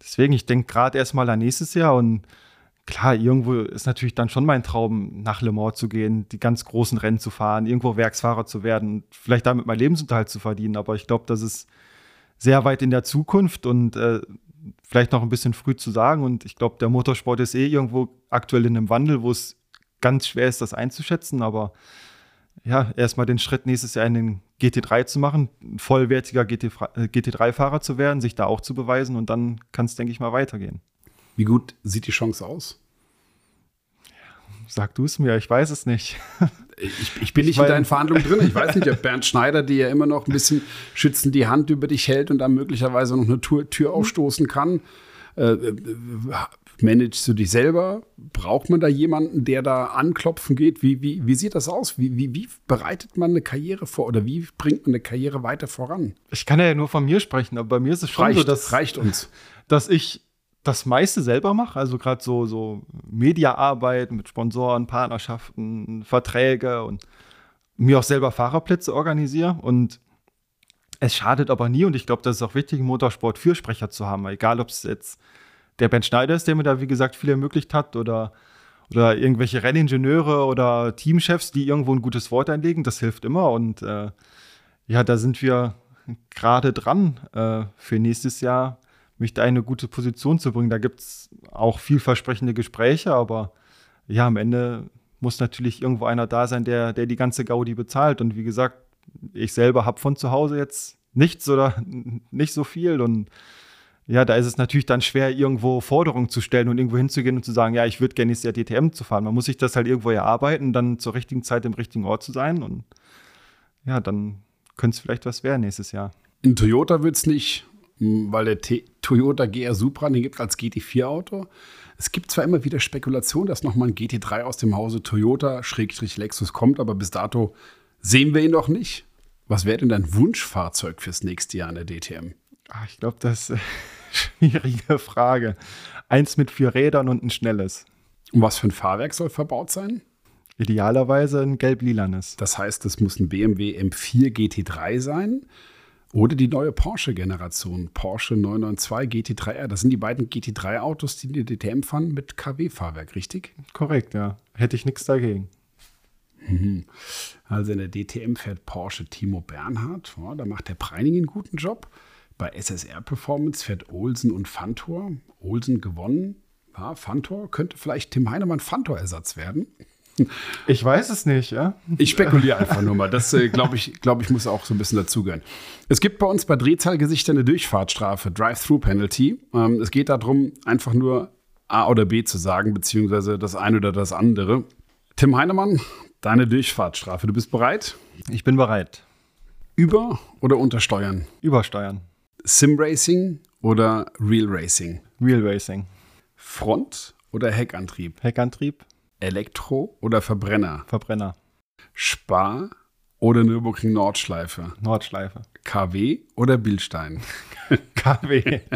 Deswegen, ich denke gerade erstmal an nächstes Jahr und klar, irgendwo ist natürlich dann schon mein Traum, nach Le Mans zu gehen, die ganz großen Rennen zu fahren, irgendwo Werksfahrer zu werden, vielleicht damit meinen Lebensunterhalt zu verdienen. Aber ich glaube, das ist sehr weit in der Zukunft und äh, vielleicht noch ein bisschen früh zu sagen. Und ich glaube, der Motorsport ist eh irgendwo aktuell in einem Wandel, wo es ganz schwer ist, das einzuschätzen. Aber ja, erstmal den Schritt nächstes Jahr in den GT3 zu machen, vollwertiger GT3-Fahrer äh, zu werden, sich da auch zu beweisen und dann kann es, denke ich mal, weitergehen. Wie gut sieht die Chance aus? Sag du es mir, ich weiß es nicht. Ich, ich bin nicht ich in deinen Verhandlungen drin. Ich weiß nicht, ob Bernd Schneider dir ja immer noch ein bisschen schützend die Hand über dich hält und dann möglicherweise noch eine Tür, Tür aufstoßen kann. Äh, äh managst du dich selber? Braucht man da jemanden, der da anklopfen geht? Wie, wie, wie sieht das aus? Wie, wie, wie bereitet man eine Karriere vor oder wie bringt man eine Karriere weiter voran? Ich kann ja nur von mir sprechen, aber bei mir ist es schon reicht, so, dass, reicht uns. dass ich das meiste selber mache, also gerade so, so Mediaarbeit mit Sponsoren, Partnerschaften, Verträge und mir auch selber Fahrerplätze organisiere und es schadet aber nie und ich glaube, das ist auch wichtig, im Motorsport Fürsprecher zu haben, egal ob es jetzt der Ben Schneider ist, der mir da, wie gesagt, viel ermöglicht hat oder, oder irgendwelche Renningenieure oder Teamchefs, die irgendwo ein gutes Wort einlegen. Das hilft immer und äh, ja, da sind wir gerade dran, äh, für nächstes Jahr mich da eine gute Position zu bringen. Da gibt es auch vielversprechende Gespräche, aber ja, am Ende muss natürlich irgendwo einer da sein, der, der die ganze Gaudi bezahlt. Und wie gesagt, ich selber habe von zu Hause jetzt nichts oder nicht so viel und ja, da ist es natürlich dann schwer, irgendwo Forderungen zu stellen und irgendwo hinzugehen und zu sagen, ja, ich würde gerne nächstes Jahr DTM zu fahren. Man muss sich das halt irgendwo erarbeiten, dann zur richtigen Zeit im richtigen Ort zu sein und ja, dann könnte es vielleicht was werden nächstes Jahr. In Toyota wird es nicht hm, weil der T Toyota GR Supra, den gibt es als GT4-Auto. Es gibt zwar immer wieder Spekulationen, dass nochmal ein GT3 aus dem Hause Toyota-Lexus kommt, aber bis dato sehen wir ihn noch nicht. Was wäre denn dein Wunschfahrzeug fürs nächste Jahr in der DTM? Ach, ich glaube, das schwierige Frage. Eins mit vier Rädern und ein schnelles. Und was für ein Fahrwerk soll verbaut sein? Idealerweise ein gelb-lilanes. Das heißt, es muss ein BMW M4 GT3 sein oder die neue Porsche-Generation, Porsche 992 GT3R. Das sind die beiden GT3-Autos, die die DTM fahren mit KW-Fahrwerk, richtig? Korrekt, ja. Hätte ich nichts dagegen. Mhm. Also in der DTM fährt Porsche Timo Bernhard. Ja, da macht der Preining einen guten Job. Bei SSR Performance fährt Olsen und Fantor. Olsen gewonnen. Ja, Fantor könnte vielleicht Tim Heinemann Fantor-Ersatz werden. Ich weiß es nicht, ja. Ich spekuliere einfach nur mal. Das, äh, glaube ich, glaub ich, muss auch so ein bisschen dazugehören. Es gibt bei uns bei Drehzahlgesichtern eine Durchfahrtsstrafe, Drive-Through-Penalty. Ähm, es geht darum, einfach nur A oder B zu sagen, beziehungsweise das eine oder das andere. Tim Heinemann, deine Durchfahrtsstrafe. Du bist bereit? Ich bin bereit. Über- oder untersteuern? Übersteuern. Sim-Racing oder Real Racing? Real Racing. Front- oder Heckantrieb? Heckantrieb. Elektro- oder Verbrenner? Verbrenner. Spar- oder Nürburgring Nordschleife? Nordschleife. KW oder Bildstein? KW.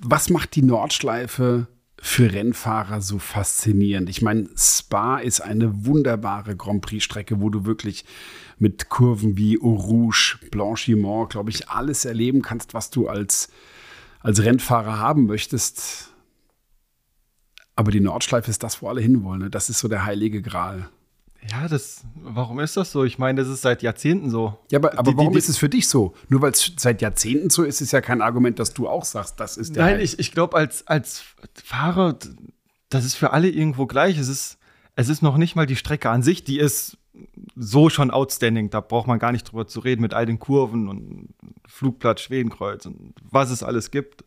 Was macht die Nordschleife für Rennfahrer so faszinierend? Ich meine, Spa ist eine wunderbare Grand Prix-Strecke, wo du wirklich mit Kurven wie Eau Rouge, Blanchiment, glaube ich, alles erleben kannst, was du als, als Rennfahrer haben möchtest. Aber die Nordschleife ist das, wo alle hinwollen. Ne? Das ist so der heilige Gral. Ja, das, warum ist das so? Ich meine, das ist seit Jahrzehnten so. Ja, aber, aber Die- warum die- ist es für dich so? Nur weil es seit Jahrzehnten so ist, ist ja kein Argument, dass du auch sagst, das ist der Nein, Heil- ich, ich glaube, als, als Fahrer, das ist für alle irgendwo gleich. Es ist, es ist noch nicht mal die Strecke an sich, die ist so schon outstanding. Da braucht man gar nicht drüber zu reden mit all den Kurven und Flugplatz Schwedenkreuz und was es alles gibt.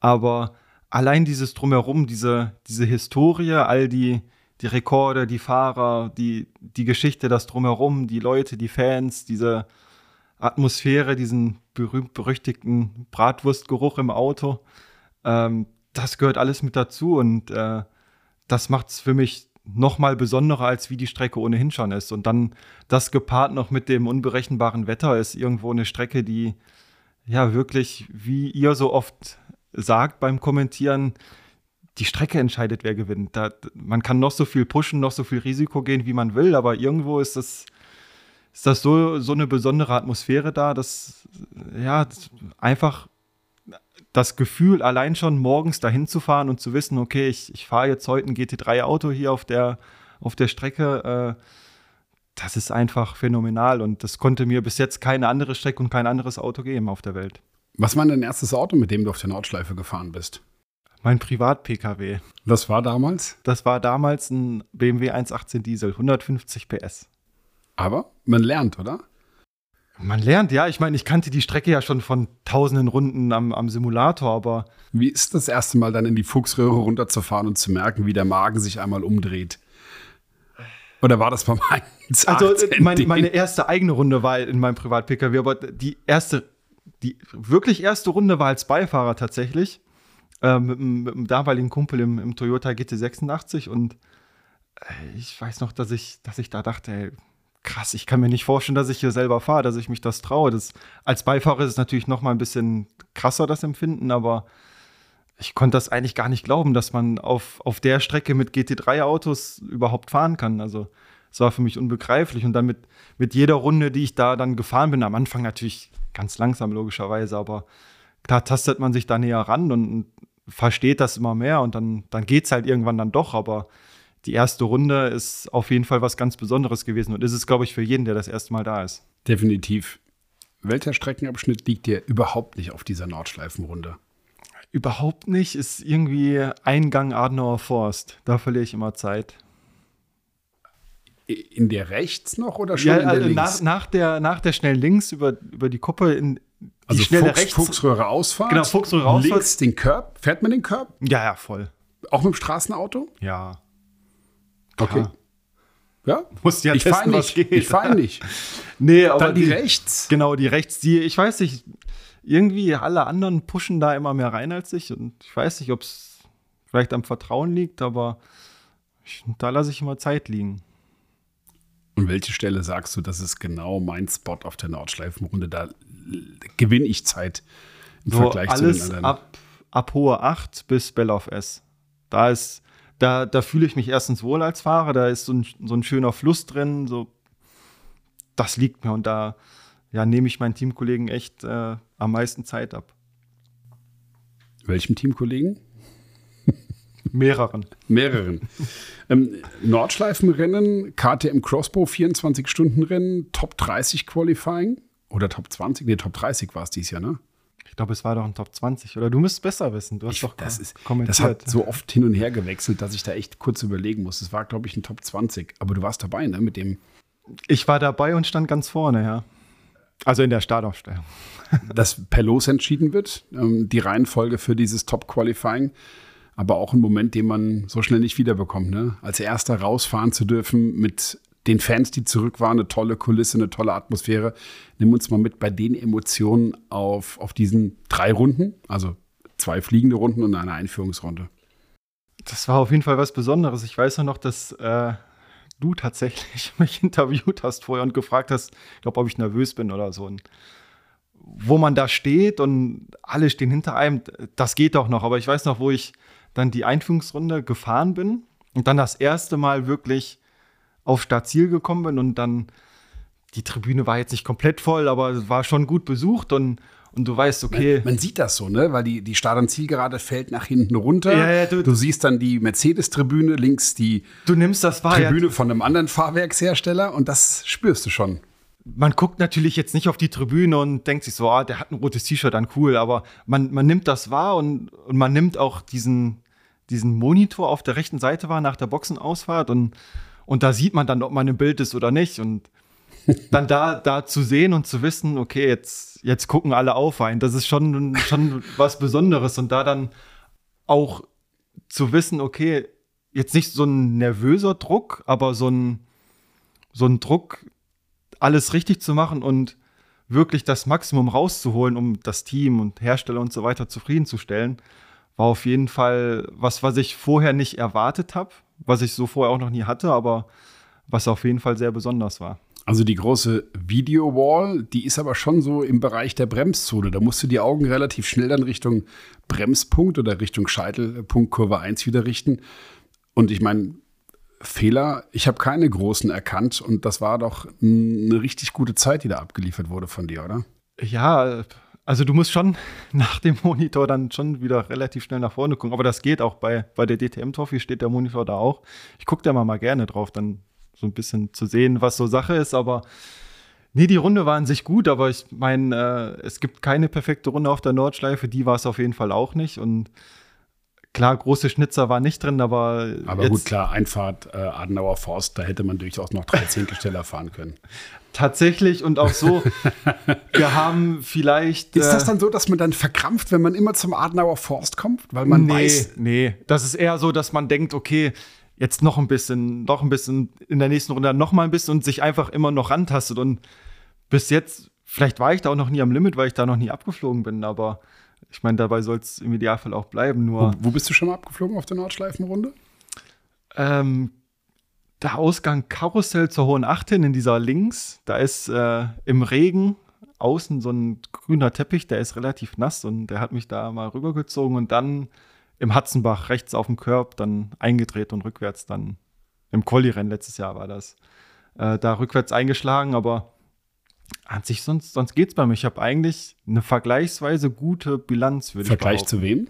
Aber allein dieses Drumherum, diese, diese Historie, all die, die Rekorde, die Fahrer, die, die Geschichte, das Drumherum, die Leute, die Fans, diese Atmosphäre, diesen berühmt-berüchtigten Bratwurstgeruch im Auto, ähm, das gehört alles mit dazu und äh, das macht es für mich noch mal besonderer, als wie die Strecke ohnehin schon ist. Und dann das gepaart noch mit dem unberechenbaren Wetter ist irgendwo eine Strecke, die ja wirklich, wie ihr so oft sagt beim Kommentieren, die Strecke entscheidet, wer gewinnt. Da, man kann noch so viel pushen, noch so viel Risiko gehen, wie man will, aber irgendwo ist das, ist das so, so eine besondere Atmosphäre da, dass ja, einfach das Gefühl, allein schon morgens dahin zu fahren und zu wissen, okay, ich, ich fahre jetzt heute ein GT3-Auto hier auf der, auf der Strecke, äh, das ist einfach phänomenal und das konnte mir bis jetzt keine andere Strecke und kein anderes Auto geben auf der Welt. Was war dein erstes Auto, mit dem du auf der Nordschleife gefahren bist? Mein Privat-Pkw. Was war damals? Das war damals ein BMW 118 Diesel, 150 PS. Aber man lernt, oder? Man lernt, ja. Ich meine, ich kannte die Strecke ja schon von tausenden Runden am, am Simulator, aber Wie ist das erste Mal dann in die Fuchsröhre runterzufahren und zu merken, wie der Magen sich einmal umdreht? Oder war das beim 1 Also äh, mein, meine erste eigene Runde war in meinem Privat-Pkw, aber die erste, die wirklich erste Runde war als Beifahrer tatsächlich. Äh, mit, mit dem damaligen Kumpel im, im Toyota GT86 und äh, ich weiß noch, dass ich, dass ich da dachte, ey, krass, ich kann mir nicht vorstellen, dass ich hier selber fahre, dass ich mich das traue. Das, als Beifahrer ist es natürlich noch mal ein bisschen krasser, das Empfinden, aber ich konnte das eigentlich gar nicht glauben, dass man auf, auf der Strecke mit GT3-Autos überhaupt fahren kann. Also es war für mich unbegreiflich. Und dann mit, mit jeder Runde, die ich da dann gefahren bin, am Anfang natürlich ganz langsam logischerweise, aber da tastet man sich da näher ran und, und versteht das immer mehr und dann, dann geht es halt irgendwann dann doch. Aber die erste Runde ist auf jeden Fall was ganz Besonderes gewesen und ist es, glaube ich, für jeden, der das erste Mal da ist. Definitiv. Welcher Streckenabschnitt liegt dir überhaupt nicht auf dieser Nordschleifenrunde? Überhaupt nicht, ist irgendwie Eingang Adenauer Forst. Da verliere ich immer Zeit. In der rechts noch oder schon Ja, in der also links? nach, nach, der, nach der schnellen Links über, über die Kuppe in die also schnelle Fuchs, rechts. Fuchsröhre Ausfahrt. Genau, Fuchsröhre Ausfahrt. Links den Curb. Fährt man den Curb? Ja, ja, voll. Auch mit dem Straßenauto? Ja. Okay. Ja, Musst ja ich testen, fahre was nicht. geht. Ich fahre nicht. Nee, aber Dann die rechts. Genau, die rechts, die, ich weiß nicht, irgendwie alle anderen pushen da immer mehr rein als ich und ich weiß nicht, ob es vielleicht am Vertrauen liegt, aber ich, da lasse ich immer Zeit liegen. Und welche Stelle sagst du, das ist genau mein Spot auf der Nordschleifenrunde? Da gewinne ich Zeit im So Vergleich zu den anderen. ab, ab hohe 8 bis Bell of S. Da ist, da, da fühle ich mich erstens wohl als Fahrer, da ist so ein, so ein schöner Fluss drin, so das liegt mir und da ja, nehme ich meinen Teamkollegen echt äh, am meisten Zeit ab. Welchem Teamkollegen? Mehreren. Mehreren. ähm, Nordschleifenrennen, KTM Crossbow, 24-Stunden-Rennen, Top 30 Qualifying oder Top 20? Nee, Top 30 war es dieses Jahr, ne? Ich glaube, es war doch ein Top 20. Oder du müsst besser wissen. Du hast Ich, doch das, ist, das kommentiert. hat so oft hin und her gewechselt, dass ich da echt kurz überlegen muss. Es war, glaube ich, ein Top 20. Aber du warst dabei, ne? Mit dem, ich war dabei und stand ganz vorne, ja. Also in der Startaufstellung. dass per Los entschieden wird, ähm, die Reihenfolge für dieses Top Qualifying. Aber auch ein Moment, den man so schnell nicht wiederbekommt, ne? Als erster rausfahren zu dürfen mit den Fans, die zurück waren, eine tolle Kulisse, eine tolle Atmosphäre. Nimm uns mal mit bei den Emotionen auf, auf diesen drei Runden, also zwei fliegende Runden und eine Einführungsrunde. Das war auf jeden Fall was Besonderes. Ich weiß noch, dass äh, du tatsächlich mich interviewt hast vorher und gefragt hast, ich ob ich nervös bin oder so. Und wo man da steht und alle stehen hinter einem, das geht doch noch. Aber ich weiß noch, wo ich dann die Einführungsrunde gefahren bin und dann das erste Mal wirklich auf Startziel gekommen bin und dann die Tribüne war jetzt nicht komplett voll, aber es war schon gut besucht und, und du weißt, okay, Man sieht das so, ne? Weil die, die Start- und Zielgerade fällt nach hinten runter. Ja, ja, du- du, siehst dann die Mercedes-Tribüne, links die du nimmst das wahr. ja, Tribüne von einem anderen Fahrwerkshersteller und das spürst du schon. man guckt natürlich jetzt nicht auf die Tribüne und denkt sich so, ah, der hat ein rotes T-Shirt an, cool, aber man, man nimmt das wahr und, und man nimmt auch diesen, diesen Monitor auf der rechten Seite wahr nach der Boxenausfahrt und, und da sieht man dann, ob man im Bild ist oder nicht. Und dann da, da zu sehen und zu wissen, okay, jetzt, jetzt gucken alle auf ein, das ist schon, schon was Besonderes. Und da dann auch zu wissen, okay, jetzt nicht so ein nervöser Druck, aber so ein, so ein Druck, alles richtig zu machen und wirklich das Maximum rauszuholen, um das Team und Hersteller und so weiter zufriedenzustellen, war auf jeden Fall was, was ich vorher nicht erwartet habe, was ich so vorher auch noch nie hatte, aber was auf jeden Fall sehr besonders war. Also die große Video-Wall, die ist aber schon so im Bereich der Bremszone. Da musst du die Augen relativ schnell dann Richtung Bremspunkt oder Richtung Scheitelpunkt Kurve 1 wieder richten. Und ich meine, Fehler, ich habe keine großen erkannt und das war doch eine richtig gute Zeit, die da abgeliefert wurde von dir, oder? Ja, also du musst schon nach dem Monitor dann schon wieder relativ schnell nach vorne gucken, aber das geht auch bei, bei der DTM-Trophy steht der Monitor da auch. Ich gucke da mal, mal gerne drauf, dann so ein bisschen zu sehen, was so Sache ist, aber nee, die Runde war an sich gut, aber ich meine, äh, es gibt keine perfekte Runde auf der Nordschleife, die war es auf jeden Fall auch nicht und klar, große Schnitzer war nicht drin, aber Aber gut, klar, Einfahrt äh, Adenauer Forst, da hätte man durchaus noch drei Zehntelsteller fahren können. Tatsächlich und auch so, wir haben vielleicht Ist das äh, dann so, dass man dann verkrampft, wenn man immer zum Adenauer Forst kommt? Weil man nee, weiß, Nee, das ist eher so, dass man denkt, okay, jetzt noch ein bisschen, noch ein bisschen, in der nächsten Runde noch mal ein bisschen und sich einfach immer noch rantastet. Und bis jetzt, vielleicht war ich da auch noch nie am Limit, weil ich da noch nie abgeflogen bin, aber ich meine, dabei soll es im Idealfall auch bleiben. wo, Nur wo bist du schon mal abgeflogen auf der Nordschleifenrunde? ähm, der Ausgang Karussell zur Hohen Acht hin in dieser links, da ist äh, im Regen außen so ein grüner Teppich, der ist relativ nass und der hat mich da mal rübergezogen und dann im Hatzenbach rechts auf dem Körb dann eingedreht und rückwärts dann im Quali-Rennen letztes Jahr war das. Äh, da rückwärts eingeschlagen, aber an sich sonst, sonst geht's bei mir. Ich habe eigentlich eine vergleichsweise gute Bilanz, würde ich Vergleich zu wem?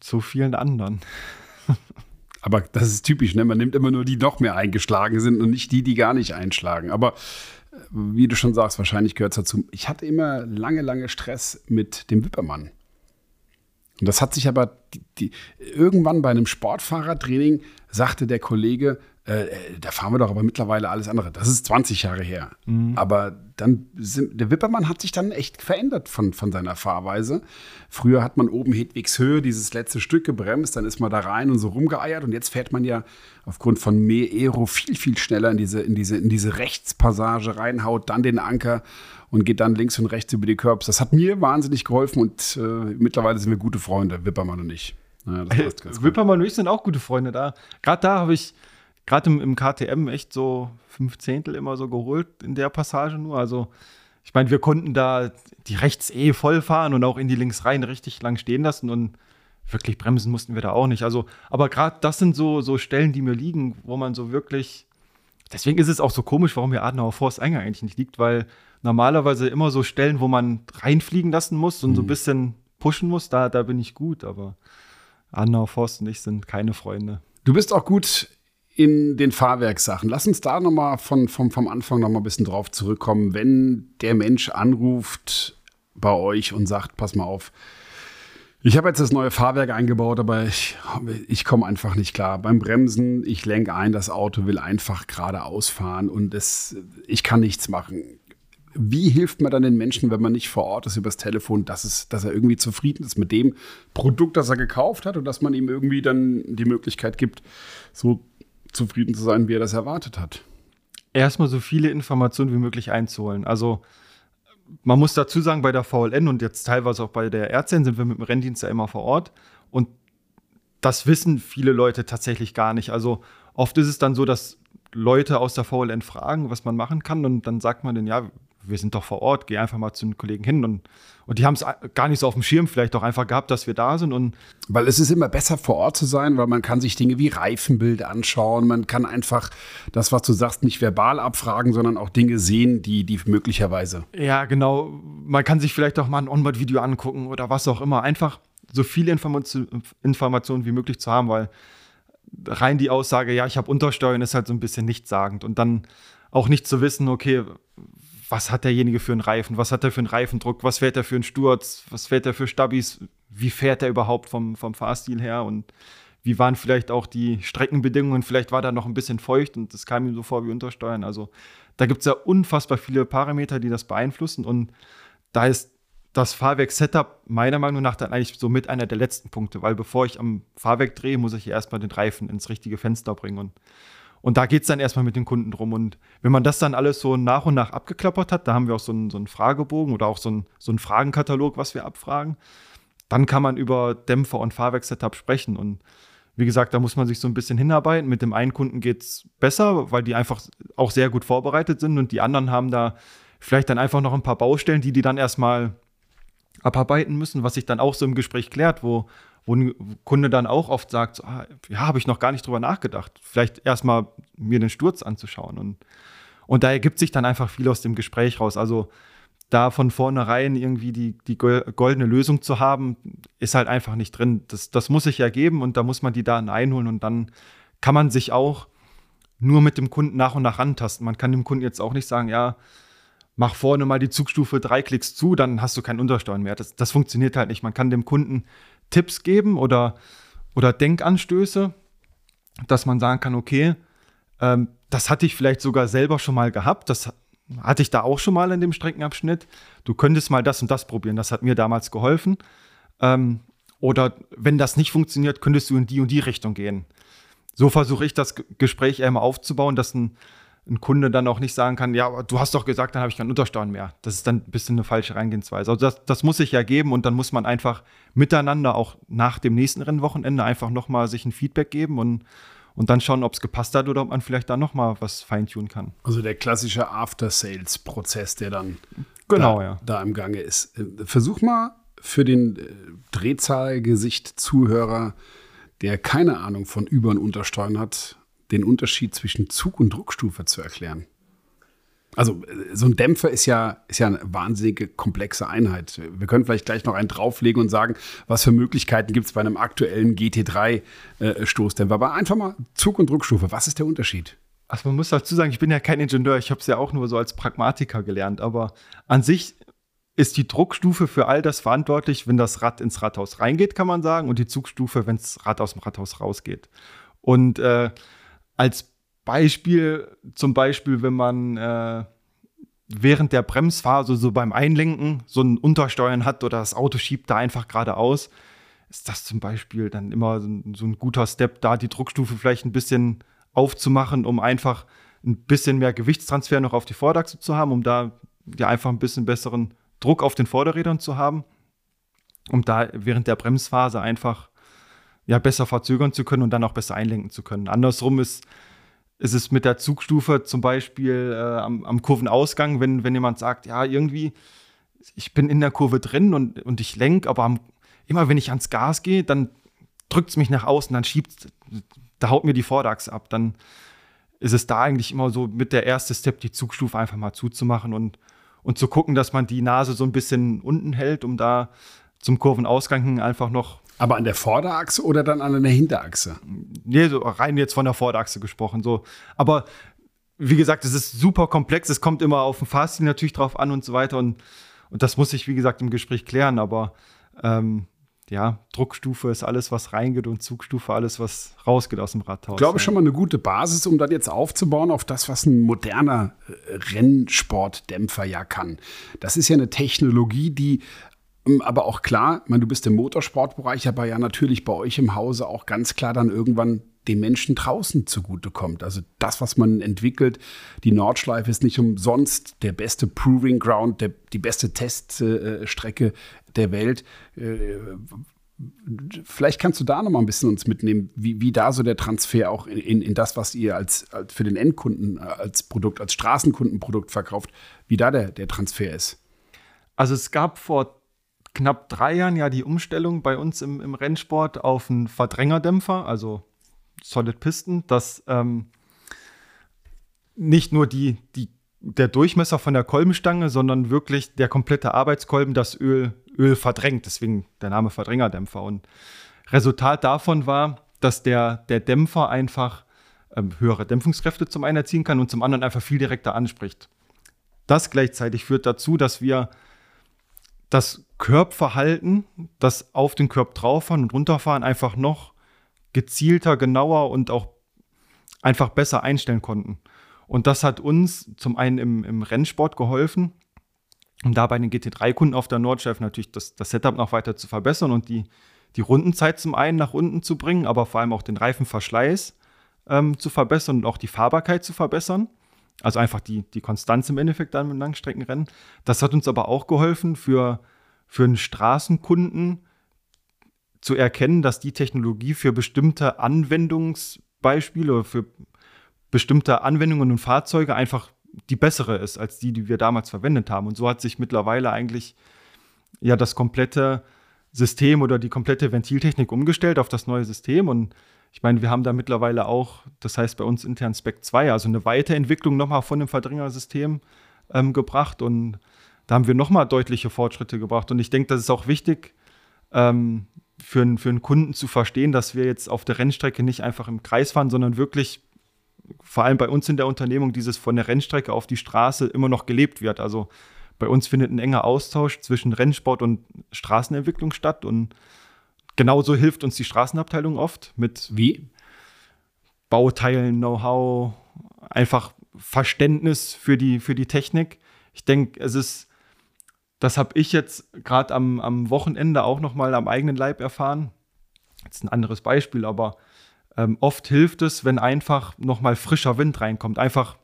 zu vielen anderen. Aber das ist typisch, ne? Man nimmt immer nur die, die noch mehr eingeschlagen sind und nicht die, die gar nicht einschlagen. Aber äh, wie du schon sagst, wahrscheinlich gehört es dazu. Ich hatte immer lange, lange Stress mit dem Wippermann. Und das hat sich aber die, die, irgendwann bei einem Sportfahrertraining sagte der Kollege, Äh, da fahren wir doch aber mittlerweile alles andere. Das ist 20 Jahre her. Mhm. Aber dann sind, der Wippermann hat sich dann echt verändert von, von seiner Fahrweise. Früher hat man oben Hedwigshöhe dieses letzte Stück gebremst, dann ist man da rein und so rumgeeiert und jetzt fährt man ja aufgrund von mehr Aero viel, viel schneller in diese, in diese, in diese Rechtspassage reinhaut, dann den Anker und geht dann links und rechts über die Curbs. Das hat mir wahnsinnig geholfen und äh, mittlerweile sind wir gute Freunde, Wippermann und ich. Ja, Wippermann und ich sind auch gute Freunde da. Gerade da habe ich gerade im, im, KTM echt so fünf Zehntel immer so geholt in der Passage nur. Also ich meine, wir konnten da die rechts eh voll fahren und auch in die links rein richtig lang stehen lassen und wirklich bremsen mussten wir da auch nicht. Also, aber gerade das sind so, so Stellen, die mir liegen, wo man so wirklich. Deswegen ist es auch so komisch, warum mir Adenauer Forst Eingang eigentlich nicht liegt, weil normalerweise immer so Stellen, wo man reinfliegen lassen muss und mhm. so ein mhm. bisschen pushen muss, da, da bin ich gut, aber Adenauer Forst und ich sind keine Freunde. Du bist auch gut in den Fahrwerkssachen. Lass uns da nochmal von, vom, vom Anfang nochmal ein bisschen drauf zurückkommen. Wenn der Mensch anruft bei euch und sagt, pass mal auf, ich habe jetzt das neue Fahrwerk eingebaut, aber ich, ich komme einfach nicht klar. Beim Bremsen, ich lenke ein, das Auto will einfach geradeaus fahren und es, ich kann nichts machen. Wie hilft man dann den Menschen, wenn man nicht vor Ort ist, übers Telefon, dass, es, dass er irgendwie zufrieden ist mit dem Produkt, das er gekauft hat und dass man ihm irgendwie dann die Möglichkeit gibt, so zufrieden zu sein, wie er das erwartet hat? Erstmal so viele Informationen wie möglich einzuholen. Also man muss dazu sagen, bei der VLN und jetzt teilweise auch bei der RZN sind wir mit dem Renndienst ja immer vor Ort. Und das wissen viele Leute tatsächlich gar nicht. Also oft ist es dann so, dass Leute aus der VLN fragen, was man machen kann. Und dann sagt man denen, ja, wir sind doch vor Ort, geh einfach mal zu den Kollegen hin. Und, und die haben es gar nicht so auf dem Schirm vielleicht auch einfach gehabt, dass wir da sind. Und weil es ist immer besser vor Ort zu sein, weil man kann sich Dinge wie Reifenbild anschauen. Man kann einfach das, was du sagst, nicht verbal abfragen, sondern auch Dinge sehen, die, die möglicherweise. Ja, genau. Man kann sich vielleicht auch mal ein Onboard-Video angucken oder was auch immer. Einfach so viele Informationen wie möglich zu haben, weil rein die Aussage, ja, ich habe Untersteuern, ist halt so ein bisschen nichtssagend. Und dann auch nicht zu wissen, okay, was hat derjenige für einen Reifen, was hat er für einen Reifendruck, was fährt er für einen Sturz, was fährt er für Stabis, wie fährt er überhaupt vom, vom Fahrstil her? Und wie waren vielleicht auch die Streckenbedingungen, vielleicht war da noch ein bisschen feucht und das kam ihm so vor wie Untersteuern. Also da gibt es ja unfassbar viele Parameter, die das beeinflussen. Und da ist das Fahrwerk-Setup meiner Meinung nach dann eigentlich so mit einer der letzten Punkte, weil bevor ich am Fahrwerk drehe, muss ich erstmal den Reifen ins richtige Fenster bringen. Und und da geht es dann erstmal mit den Kunden drum. Und wenn man das dann alles so nach und nach abgeklappert hat, da haben wir auch so einen, so einen Fragebogen oder auch so einen, so einen Fragenkatalog, was wir abfragen, dann kann man über Dämpfer und Fahrwerksetup sprechen. Und wie gesagt, da muss man sich so ein bisschen hinarbeiten. Mit dem einen Kunden geht es besser, weil die einfach auch sehr gut vorbereitet sind und die anderen haben da vielleicht dann einfach noch ein paar Baustellen, die die dann erstmal abarbeiten müssen, was sich dann auch so im Gespräch klärt, wo, wo ein Kunde dann auch oft sagt, so, ah, ja, habe ich noch gar nicht drüber nachgedacht, vielleicht erstmal mir den Sturz anzuschauen. Und, und da ergibt sich dann einfach viel aus dem Gespräch raus. Also da von vornherein irgendwie die, die goldene Lösung zu haben, ist halt einfach nicht drin. Das, das muss sich ergeben und da muss man die Daten einholen und dann kann man sich auch nur mit dem Kunden nach und nach rantasten. Man kann dem Kunden jetzt auch nicht sagen, ja, mach vorne mal die Zugstufe drei Klicks zu, dann hast du keinen Untersteuern mehr. Das, das funktioniert halt nicht. Man kann dem Kunden Tipps geben oder, oder Denkanstöße, dass man sagen kann, okay, ähm, das hatte ich vielleicht sogar selber schon mal gehabt, das hatte ich da auch schon mal in dem Streckenabschnitt. Du könntest mal das und das probieren, das hat mir damals geholfen. Ähm, oder wenn das nicht funktioniert, könntest du in die und die Richtung gehen. So versuche ich das Gespräch eher mal aufzubauen, dass ein ein Kunde dann auch nicht sagen kann, ja, du hast doch gesagt, dann habe ich keinen Untersteuern mehr. Das ist dann ein bisschen eine falsche Reingehensweise. Also das, das muss sich ja geben und dann muss man einfach miteinander auch nach dem nächsten Rennwochenende einfach nochmal sich ein Feedback geben und, und dann schauen, ob es gepasst hat oder ob man vielleicht da nochmal was feintunen kann. Also der klassische After-Sales-Prozess, der dann genau, da, ja. da im Gange ist. Äh, versuch mal für den äh, Drehzahlgesicht-Zuhörer, der keine Ahnung von Über- und Untersteuern hat, den Unterschied zwischen Zug- und Druckstufe zu erklären. Also äh, so ein Dämpfer ist ja, ist ja eine wahnsinnige komplexe Einheit. Wir können vielleicht gleich noch einen drauflegen und sagen, was für Möglichkeiten gibt es bei einem aktuellen GT3-Stoßdämpfer. Äh, Aber einfach mal Zug- und Druckstufe, was ist der Unterschied? Also man muss dazu sagen, ich bin ja kein Ingenieur, ich habe es ja auch nur so als Pragmatiker gelernt. Aber an sich ist die Druckstufe für all das verantwortlich, wenn das Rad ins Rathaus reingeht, kann man sagen, und die Zugstufe, wenn das Rad aus dem Rathaus rausgeht. Und äh, als Beispiel, zum Beispiel, wenn man äh, während der Bremsphase, so beim Einlenken, so ein Untersteuern hat oder das Auto schiebt da einfach geradeaus, ist das zum Beispiel dann immer so ein, guter Step, da die Druckstufe vielleicht ein bisschen aufzumachen, um einfach ein bisschen mehr Gewichtstransfer noch auf die Vorderachse zu haben, um da ja einfach ein bisschen besseren Druck auf den Vorderrädern zu haben, um da während der Bremsphase einfach ja besser verzögern zu können und dann auch besser einlenken zu können. Andersrum ist, ist es mit der Zugstufe zum Beispiel äh, am, am, Kurvenausgang, wenn, wenn jemand sagt, ja, irgendwie, ich bin in der Kurve drin und, und ich lenke, aber am, immer wenn ich ans Gas gehe, dann drückt es mich nach außen, dann schiebt, da haut mir die Vorderachse ab. Dann ist es da eigentlich immer so mit der erste Step, die Zugstufe einfach mal zuzumachen und, und zu gucken, dass man die Nase so ein bisschen unten hält, um da zum Kurvenausgang einfach noch. Aber an der Vorderachse oder dann an der Hinterachse? Nee, so rein jetzt von der Vorderachse gesprochen. So. Aber wie gesagt, es ist super komplex. Es kommt immer auf den Fahrstil natürlich drauf an und so weiter. Und, und das muss ich, wie gesagt, im Gespräch klären. Aber ähm, ja, Druckstufe ist alles, was reingeht und Zugstufe alles, was rausgeht aus dem Radhaus. Ich glaube, schon mal eine gute Basis, um dann jetzt aufzubauen auf das, was ein moderner äh, Rennsportdämpfer ja kann. Das ist ja eine Technologie, die aber auch klar, meine, du bist im Motorsportbereich, aber ja natürlich bei euch im Hause auch ganz klar dann irgendwann den Menschen draußen zugutekommt. Also das, was man entwickelt, die Nordschleife ist nicht umsonst der beste Proving Ground, der, die beste Teststrecke der Welt. Äh, vielleicht kannst du da noch mal ein bisschen uns mitnehmen, wie, wie da so der Transfer auch in, in, in das, was ihr als, als, für den Endkunden äh, als Produkt, als Straßenkundenprodukt verkauft, wie da der, der Transfer ist. Also es gab vor knapp drei Jahren ja die Umstellung bei uns im, im Rennsport auf einen Verdrängerdämpfer, also Solid Piston, dass ähm, nicht nur die, die, der Durchmesser von der Kolbenstange, sondern wirklich der komplette Arbeitskolben das Öl, Öl verdrängt. Deswegen der Name Verdrängerdämpfer. Und Resultat davon war, dass der, der Dämpfer einfach ähm, höhere Dämpfungskräfte zum einen erzielen kann und zum anderen einfach viel direkter anspricht. Das gleichzeitig führt dazu, dass wir das Körbverhalten, das auf den Körb drauffahren und runterfahren, einfach noch gezielter, genauer und auch einfach besser einstellen konnten. Und das hat uns zum einen im, im Rennsport geholfen, um da bei den GT3-Kunden auf der Nordschleife natürlich das, das Setup noch weiter zu verbessern und die, die Rundenzeit zum einen nach unten zu bringen, aber vor allem auch den Reifenverschleiß ähm, zu verbessern und auch die Fahrbarkeit zu verbessern. Also einfach die, die Konstanz im Endeffekt dann mit Langstreckenrennen. Das hat uns aber auch geholfen für, für einen Straßenkunden zu erkennen, dass die Technologie für bestimmte Anwendungsbeispiele für bestimmte Anwendungen und Fahrzeuge einfach die bessere ist als die, die wir damals verwendet haben. Und so hat sich mittlerweile eigentlich ja das komplette System oder die komplette Ventiltechnik umgestellt auf das neue System. Und ich meine, wir haben da mittlerweile auch, das heißt bei uns intern Spec 2, also eine Weiterentwicklung nochmal von dem Verdrängersystem ähm, gebracht. Und da haben wir nochmal deutliche Fortschritte gebracht. Und ich denke, das ist auch wichtig ähm, für, für einen Kunden zu verstehen, dass wir jetzt auf der Rennstrecke nicht einfach im Kreis fahren, sondern wirklich vor allem bei uns in der Unternehmung dieses von der Rennstrecke auf die Straße immer noch gelebt wird. Also bei uns findet ein enger Austausch zwischen Rennsport und Straßenentwicklung statt und genauso hilft uns die Straßenabteilung oft mit wie Bauteilen, Know-how, einfach Verständnis für die, für die Technik. Ich denke, es ist, das habe ich jetzt gerade am, am Wochenende auch noch mal am eigenen Leib erfahren. Jetzt ein anderes Beispiel, aber ähm, oft hilft es, wenn einfach nochmal frischer Wind reinkommt. Einfach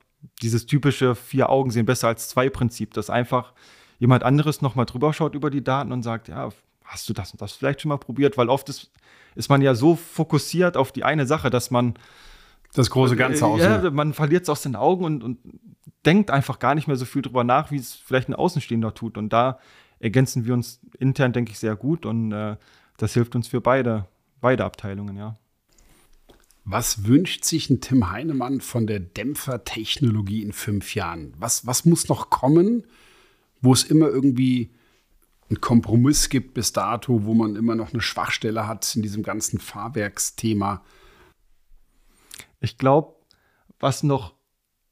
dieses typische vier Augen sehen besser als zwei Prinzip, dass einfach jemand anderes nochmal drüber schaut über die Daten und sagt, ja, hast du das und das vielleicht schon mal probiert? Weil oft ist, ist man ja so fokussiert auf die eine Sache, dass man das große Ganze äh, aus. Ja, man verliert es aus den Augen und, und denkt einfach gar nicht mehr so viel drüber nach, wie es vielleicht ein Außenstehender tut. Und da ergänzen wir uns intern, denke ich, sehr gut und äh, das hilft uns für beide, beide Abteilungen, ja. Was wünscht sich ein Tim Heinemann von der Dämpfertechnologie in fünf Jahren? Was, was muss noch kommen, wo es immer irgendwie einen Kompromiss gibt bis dato, wo man immer noch eine Schwachstelle hat in diesem ganzen Fahrwerksthema? Ich glaube, was noch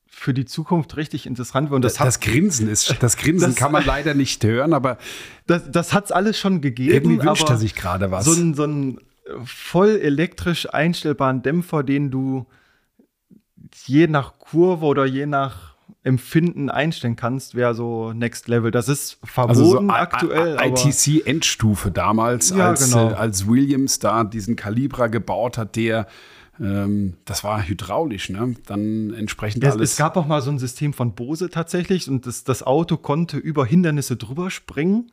für die Zukunft richtig interessant wird. Und das, das, das Grinsen ist, das Grinsen das, kann man leider nicht hören, aber das, das hat es alles schon gegeben. Irgendwie wünscht er sich gerade was. So ein, so ein voll elektrisch einstellbaren Dämpfer, den du je nach Kurve oder je nach Empfinden einstellen kannst, wäre so Next Level. Das ist verboten also so aktuell. ITC-Endstufe damals, ja, als, genau. äh, als Williams da diesen Kalibra gebaut hat, der ähm, das war hydraulisch, ne? Dann entsprechend ja, alles. Es gab auch mal so ein System von Bose tatsächlich und das, das Auto konnte über Hindernisse drüber springen.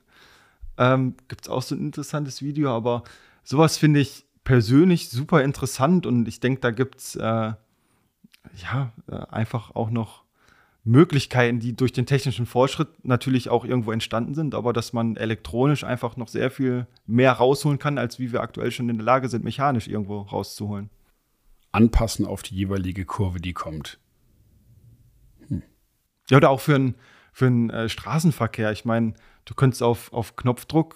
Ähm, Gibt es auch so ein interessantes Video, aber sowas finde ich persönlich super interessant und ich denke, da gibt es äh, ja äh, einfach auch noch Möglichkeiten, die durch den technischen Fortschritt natürlich auch irgendwo entstanden sind, aber dass man elektronisch einfach noch sehr viel mehr rausholen kann, als wie wir aktuell schon in der Lage sind, mechanisch irgendwo rauszuholen. Anpassen auf die jeweilige Kurve, die kommt. Hm. Ja, oder auch für einen für äh, Straßenverkehr. Ich meine, du könntest auf, auf Knopfdruck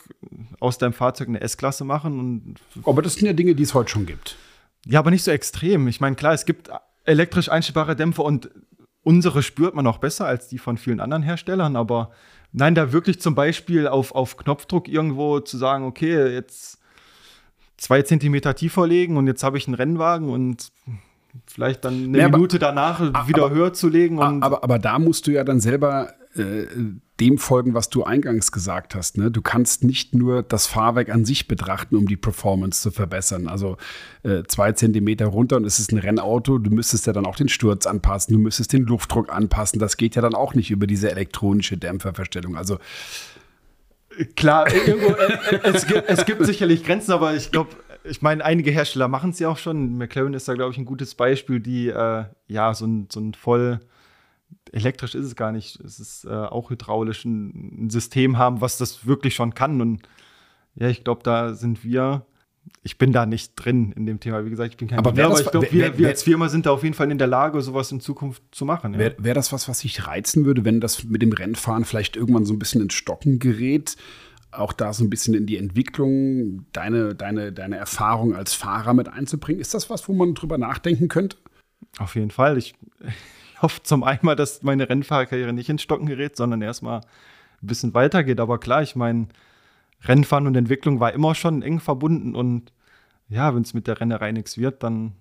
aus deinem Fahrzeug eine S-Klasse machen. Und aber das sind ja Dinge, die es heute schon gibt. Ja, aber nicht so extrem. Ich meine, klar, es gibt elektrisch einstellbare Dämpfer und unsere spürt man auch besser als die von vielen anderen Herstellern, aber nein, da wirklich zum Beispiel auf, auf Knopfdruck irgendwo zu sagen, okay, jetzt zwei Zentimeter tiefer legen und jetzt habe ich einen Rennwagen und vielleicht dann eine ja, Minute aber, danach wieder aber, höher zu legen. aber, aber da musst du ja dann selber äh, dem folgen, was du eingangs gesagt hast. Ne? Du kannst nicht nur das Fahrwerk an sich betrachten, um die Performance zu verbessern. Also äh, zwei Zentimeter runter und es ist ein Rennauto. Du müsstest ja dann auch den Sturz anpassen, du müsstest den Luftdruck anpassen. Das geht ja dann auch nicht über diese elektronische Dämpferverstellung. Also Klar, irgendwo, äh, es, gibt, es gibt sicherlich Grenzen, aber ich glaube, ich meine, einige Hersteller machen es ja auch schon. McLaren ist da, glaube ich, ein gutes Beispiel, die äh, ja so ein, so ein voll elektrisch ist es gar nicht. Es ist äh, auch hydraulisch ein, ein, System haben, was das wirklich schon kann. Und ja, ich glaube, da sind wir. Ich bin da nicht drin in dem Thema. Wie gesagt, ich bin kein aber, Ingenieur, aber ich glaube, wir, wir, als Firma sind da auf jeden Fall in der Lage, sowas in Zukunft zu machen. Ja. Wäre wär das was, was sich reizen würde, wenn das mit dem Rennfahren vielleicht irgendwann so ein bisschen ins Stocken gerät? Auch da so ein bisschen in die Entwicklung, deine, deine, deine Erfahrung als Fahrer mit einzubringen. Ist das was, wo man drüber nachdenken könnte? Auf jeden Fall. Ich, hoffe zum einen dass meine Rennfahrerkarriere nicht ins Stocken gerät, sondern erstmal ein bisschen weitergeht. Aber klar, ich meine, Rennfahren und Entwicklung war immer schon eng verbunden und ja, wenn es mit der Rennerei nichts wird, dann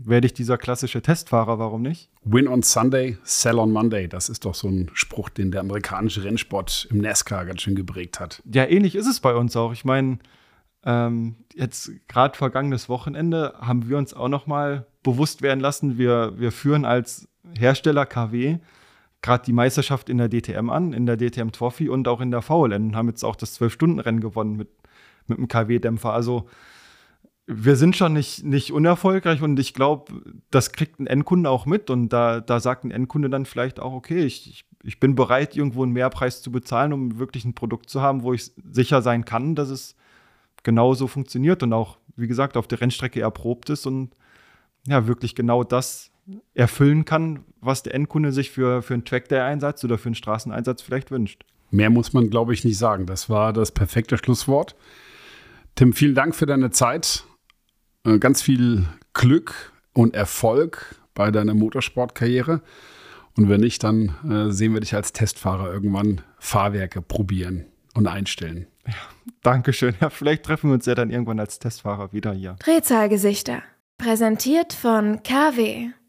werde ich dieser klassische Testfahrer, warum nicht? Win on Sunday, sell on Monday. Das ist doch so ein Spruch, den der amerikanische Rennsport im NASCAR ganz schön geprägt hat. Ja, ähnlich ist es bei uns auch. Ich meine, ähm, jetzt gerade vergangenes Wochenende haben wir uns auch noch mal bewusst werden lassen, wir, wir führen als Hersteller KW gerade die Meisterschaft in der DTM an, in der DTM Trophy und auch in der VLN und haben jetzt auch das 12-Stunden-Rennen gewonnen mit, mit einem KW-Dämpfer. Also wir sind schon nicht, nicht unerfolgreich und ich glaube, das kriegt ein Endkunde auch mit und da, da sagt ein Endkunde dann vielleicht auch, okay, ich, ich bin bereit, irgendwo einen Mehrpreis zu bezahlen, um wirklich ein Produkt zu haben, wo ich sicher sein kann, dass es genauso funktioniert und auch, wie gesagt, auf der Rennstrecke erprobt ist und ja, wirklich genau das erfüllen kann, was der Endkunde sich für, für einen Trackday-Einsatz oder für einen Straßeneinsatz vielleicht wünscht. Mehr muss man, glaube ich, nicht sagen. Das war das perfekte Schlusswort. Tim, vielen Dank für deine Zeit. Äh, ganz viel Glück und Erfolg bei deiner Motorsportkarriere. Und wenn nicht, dann äh, sehen wir dich als Testfahrer irgendwann Fahrwerke probieren und einstellen. Ja, Dankeschön. Ja, vielleicht treffen wir uns ja dann irgendwann als Testfahrer wieder hier. Drehzahlgesichter. Präsentiert von KW.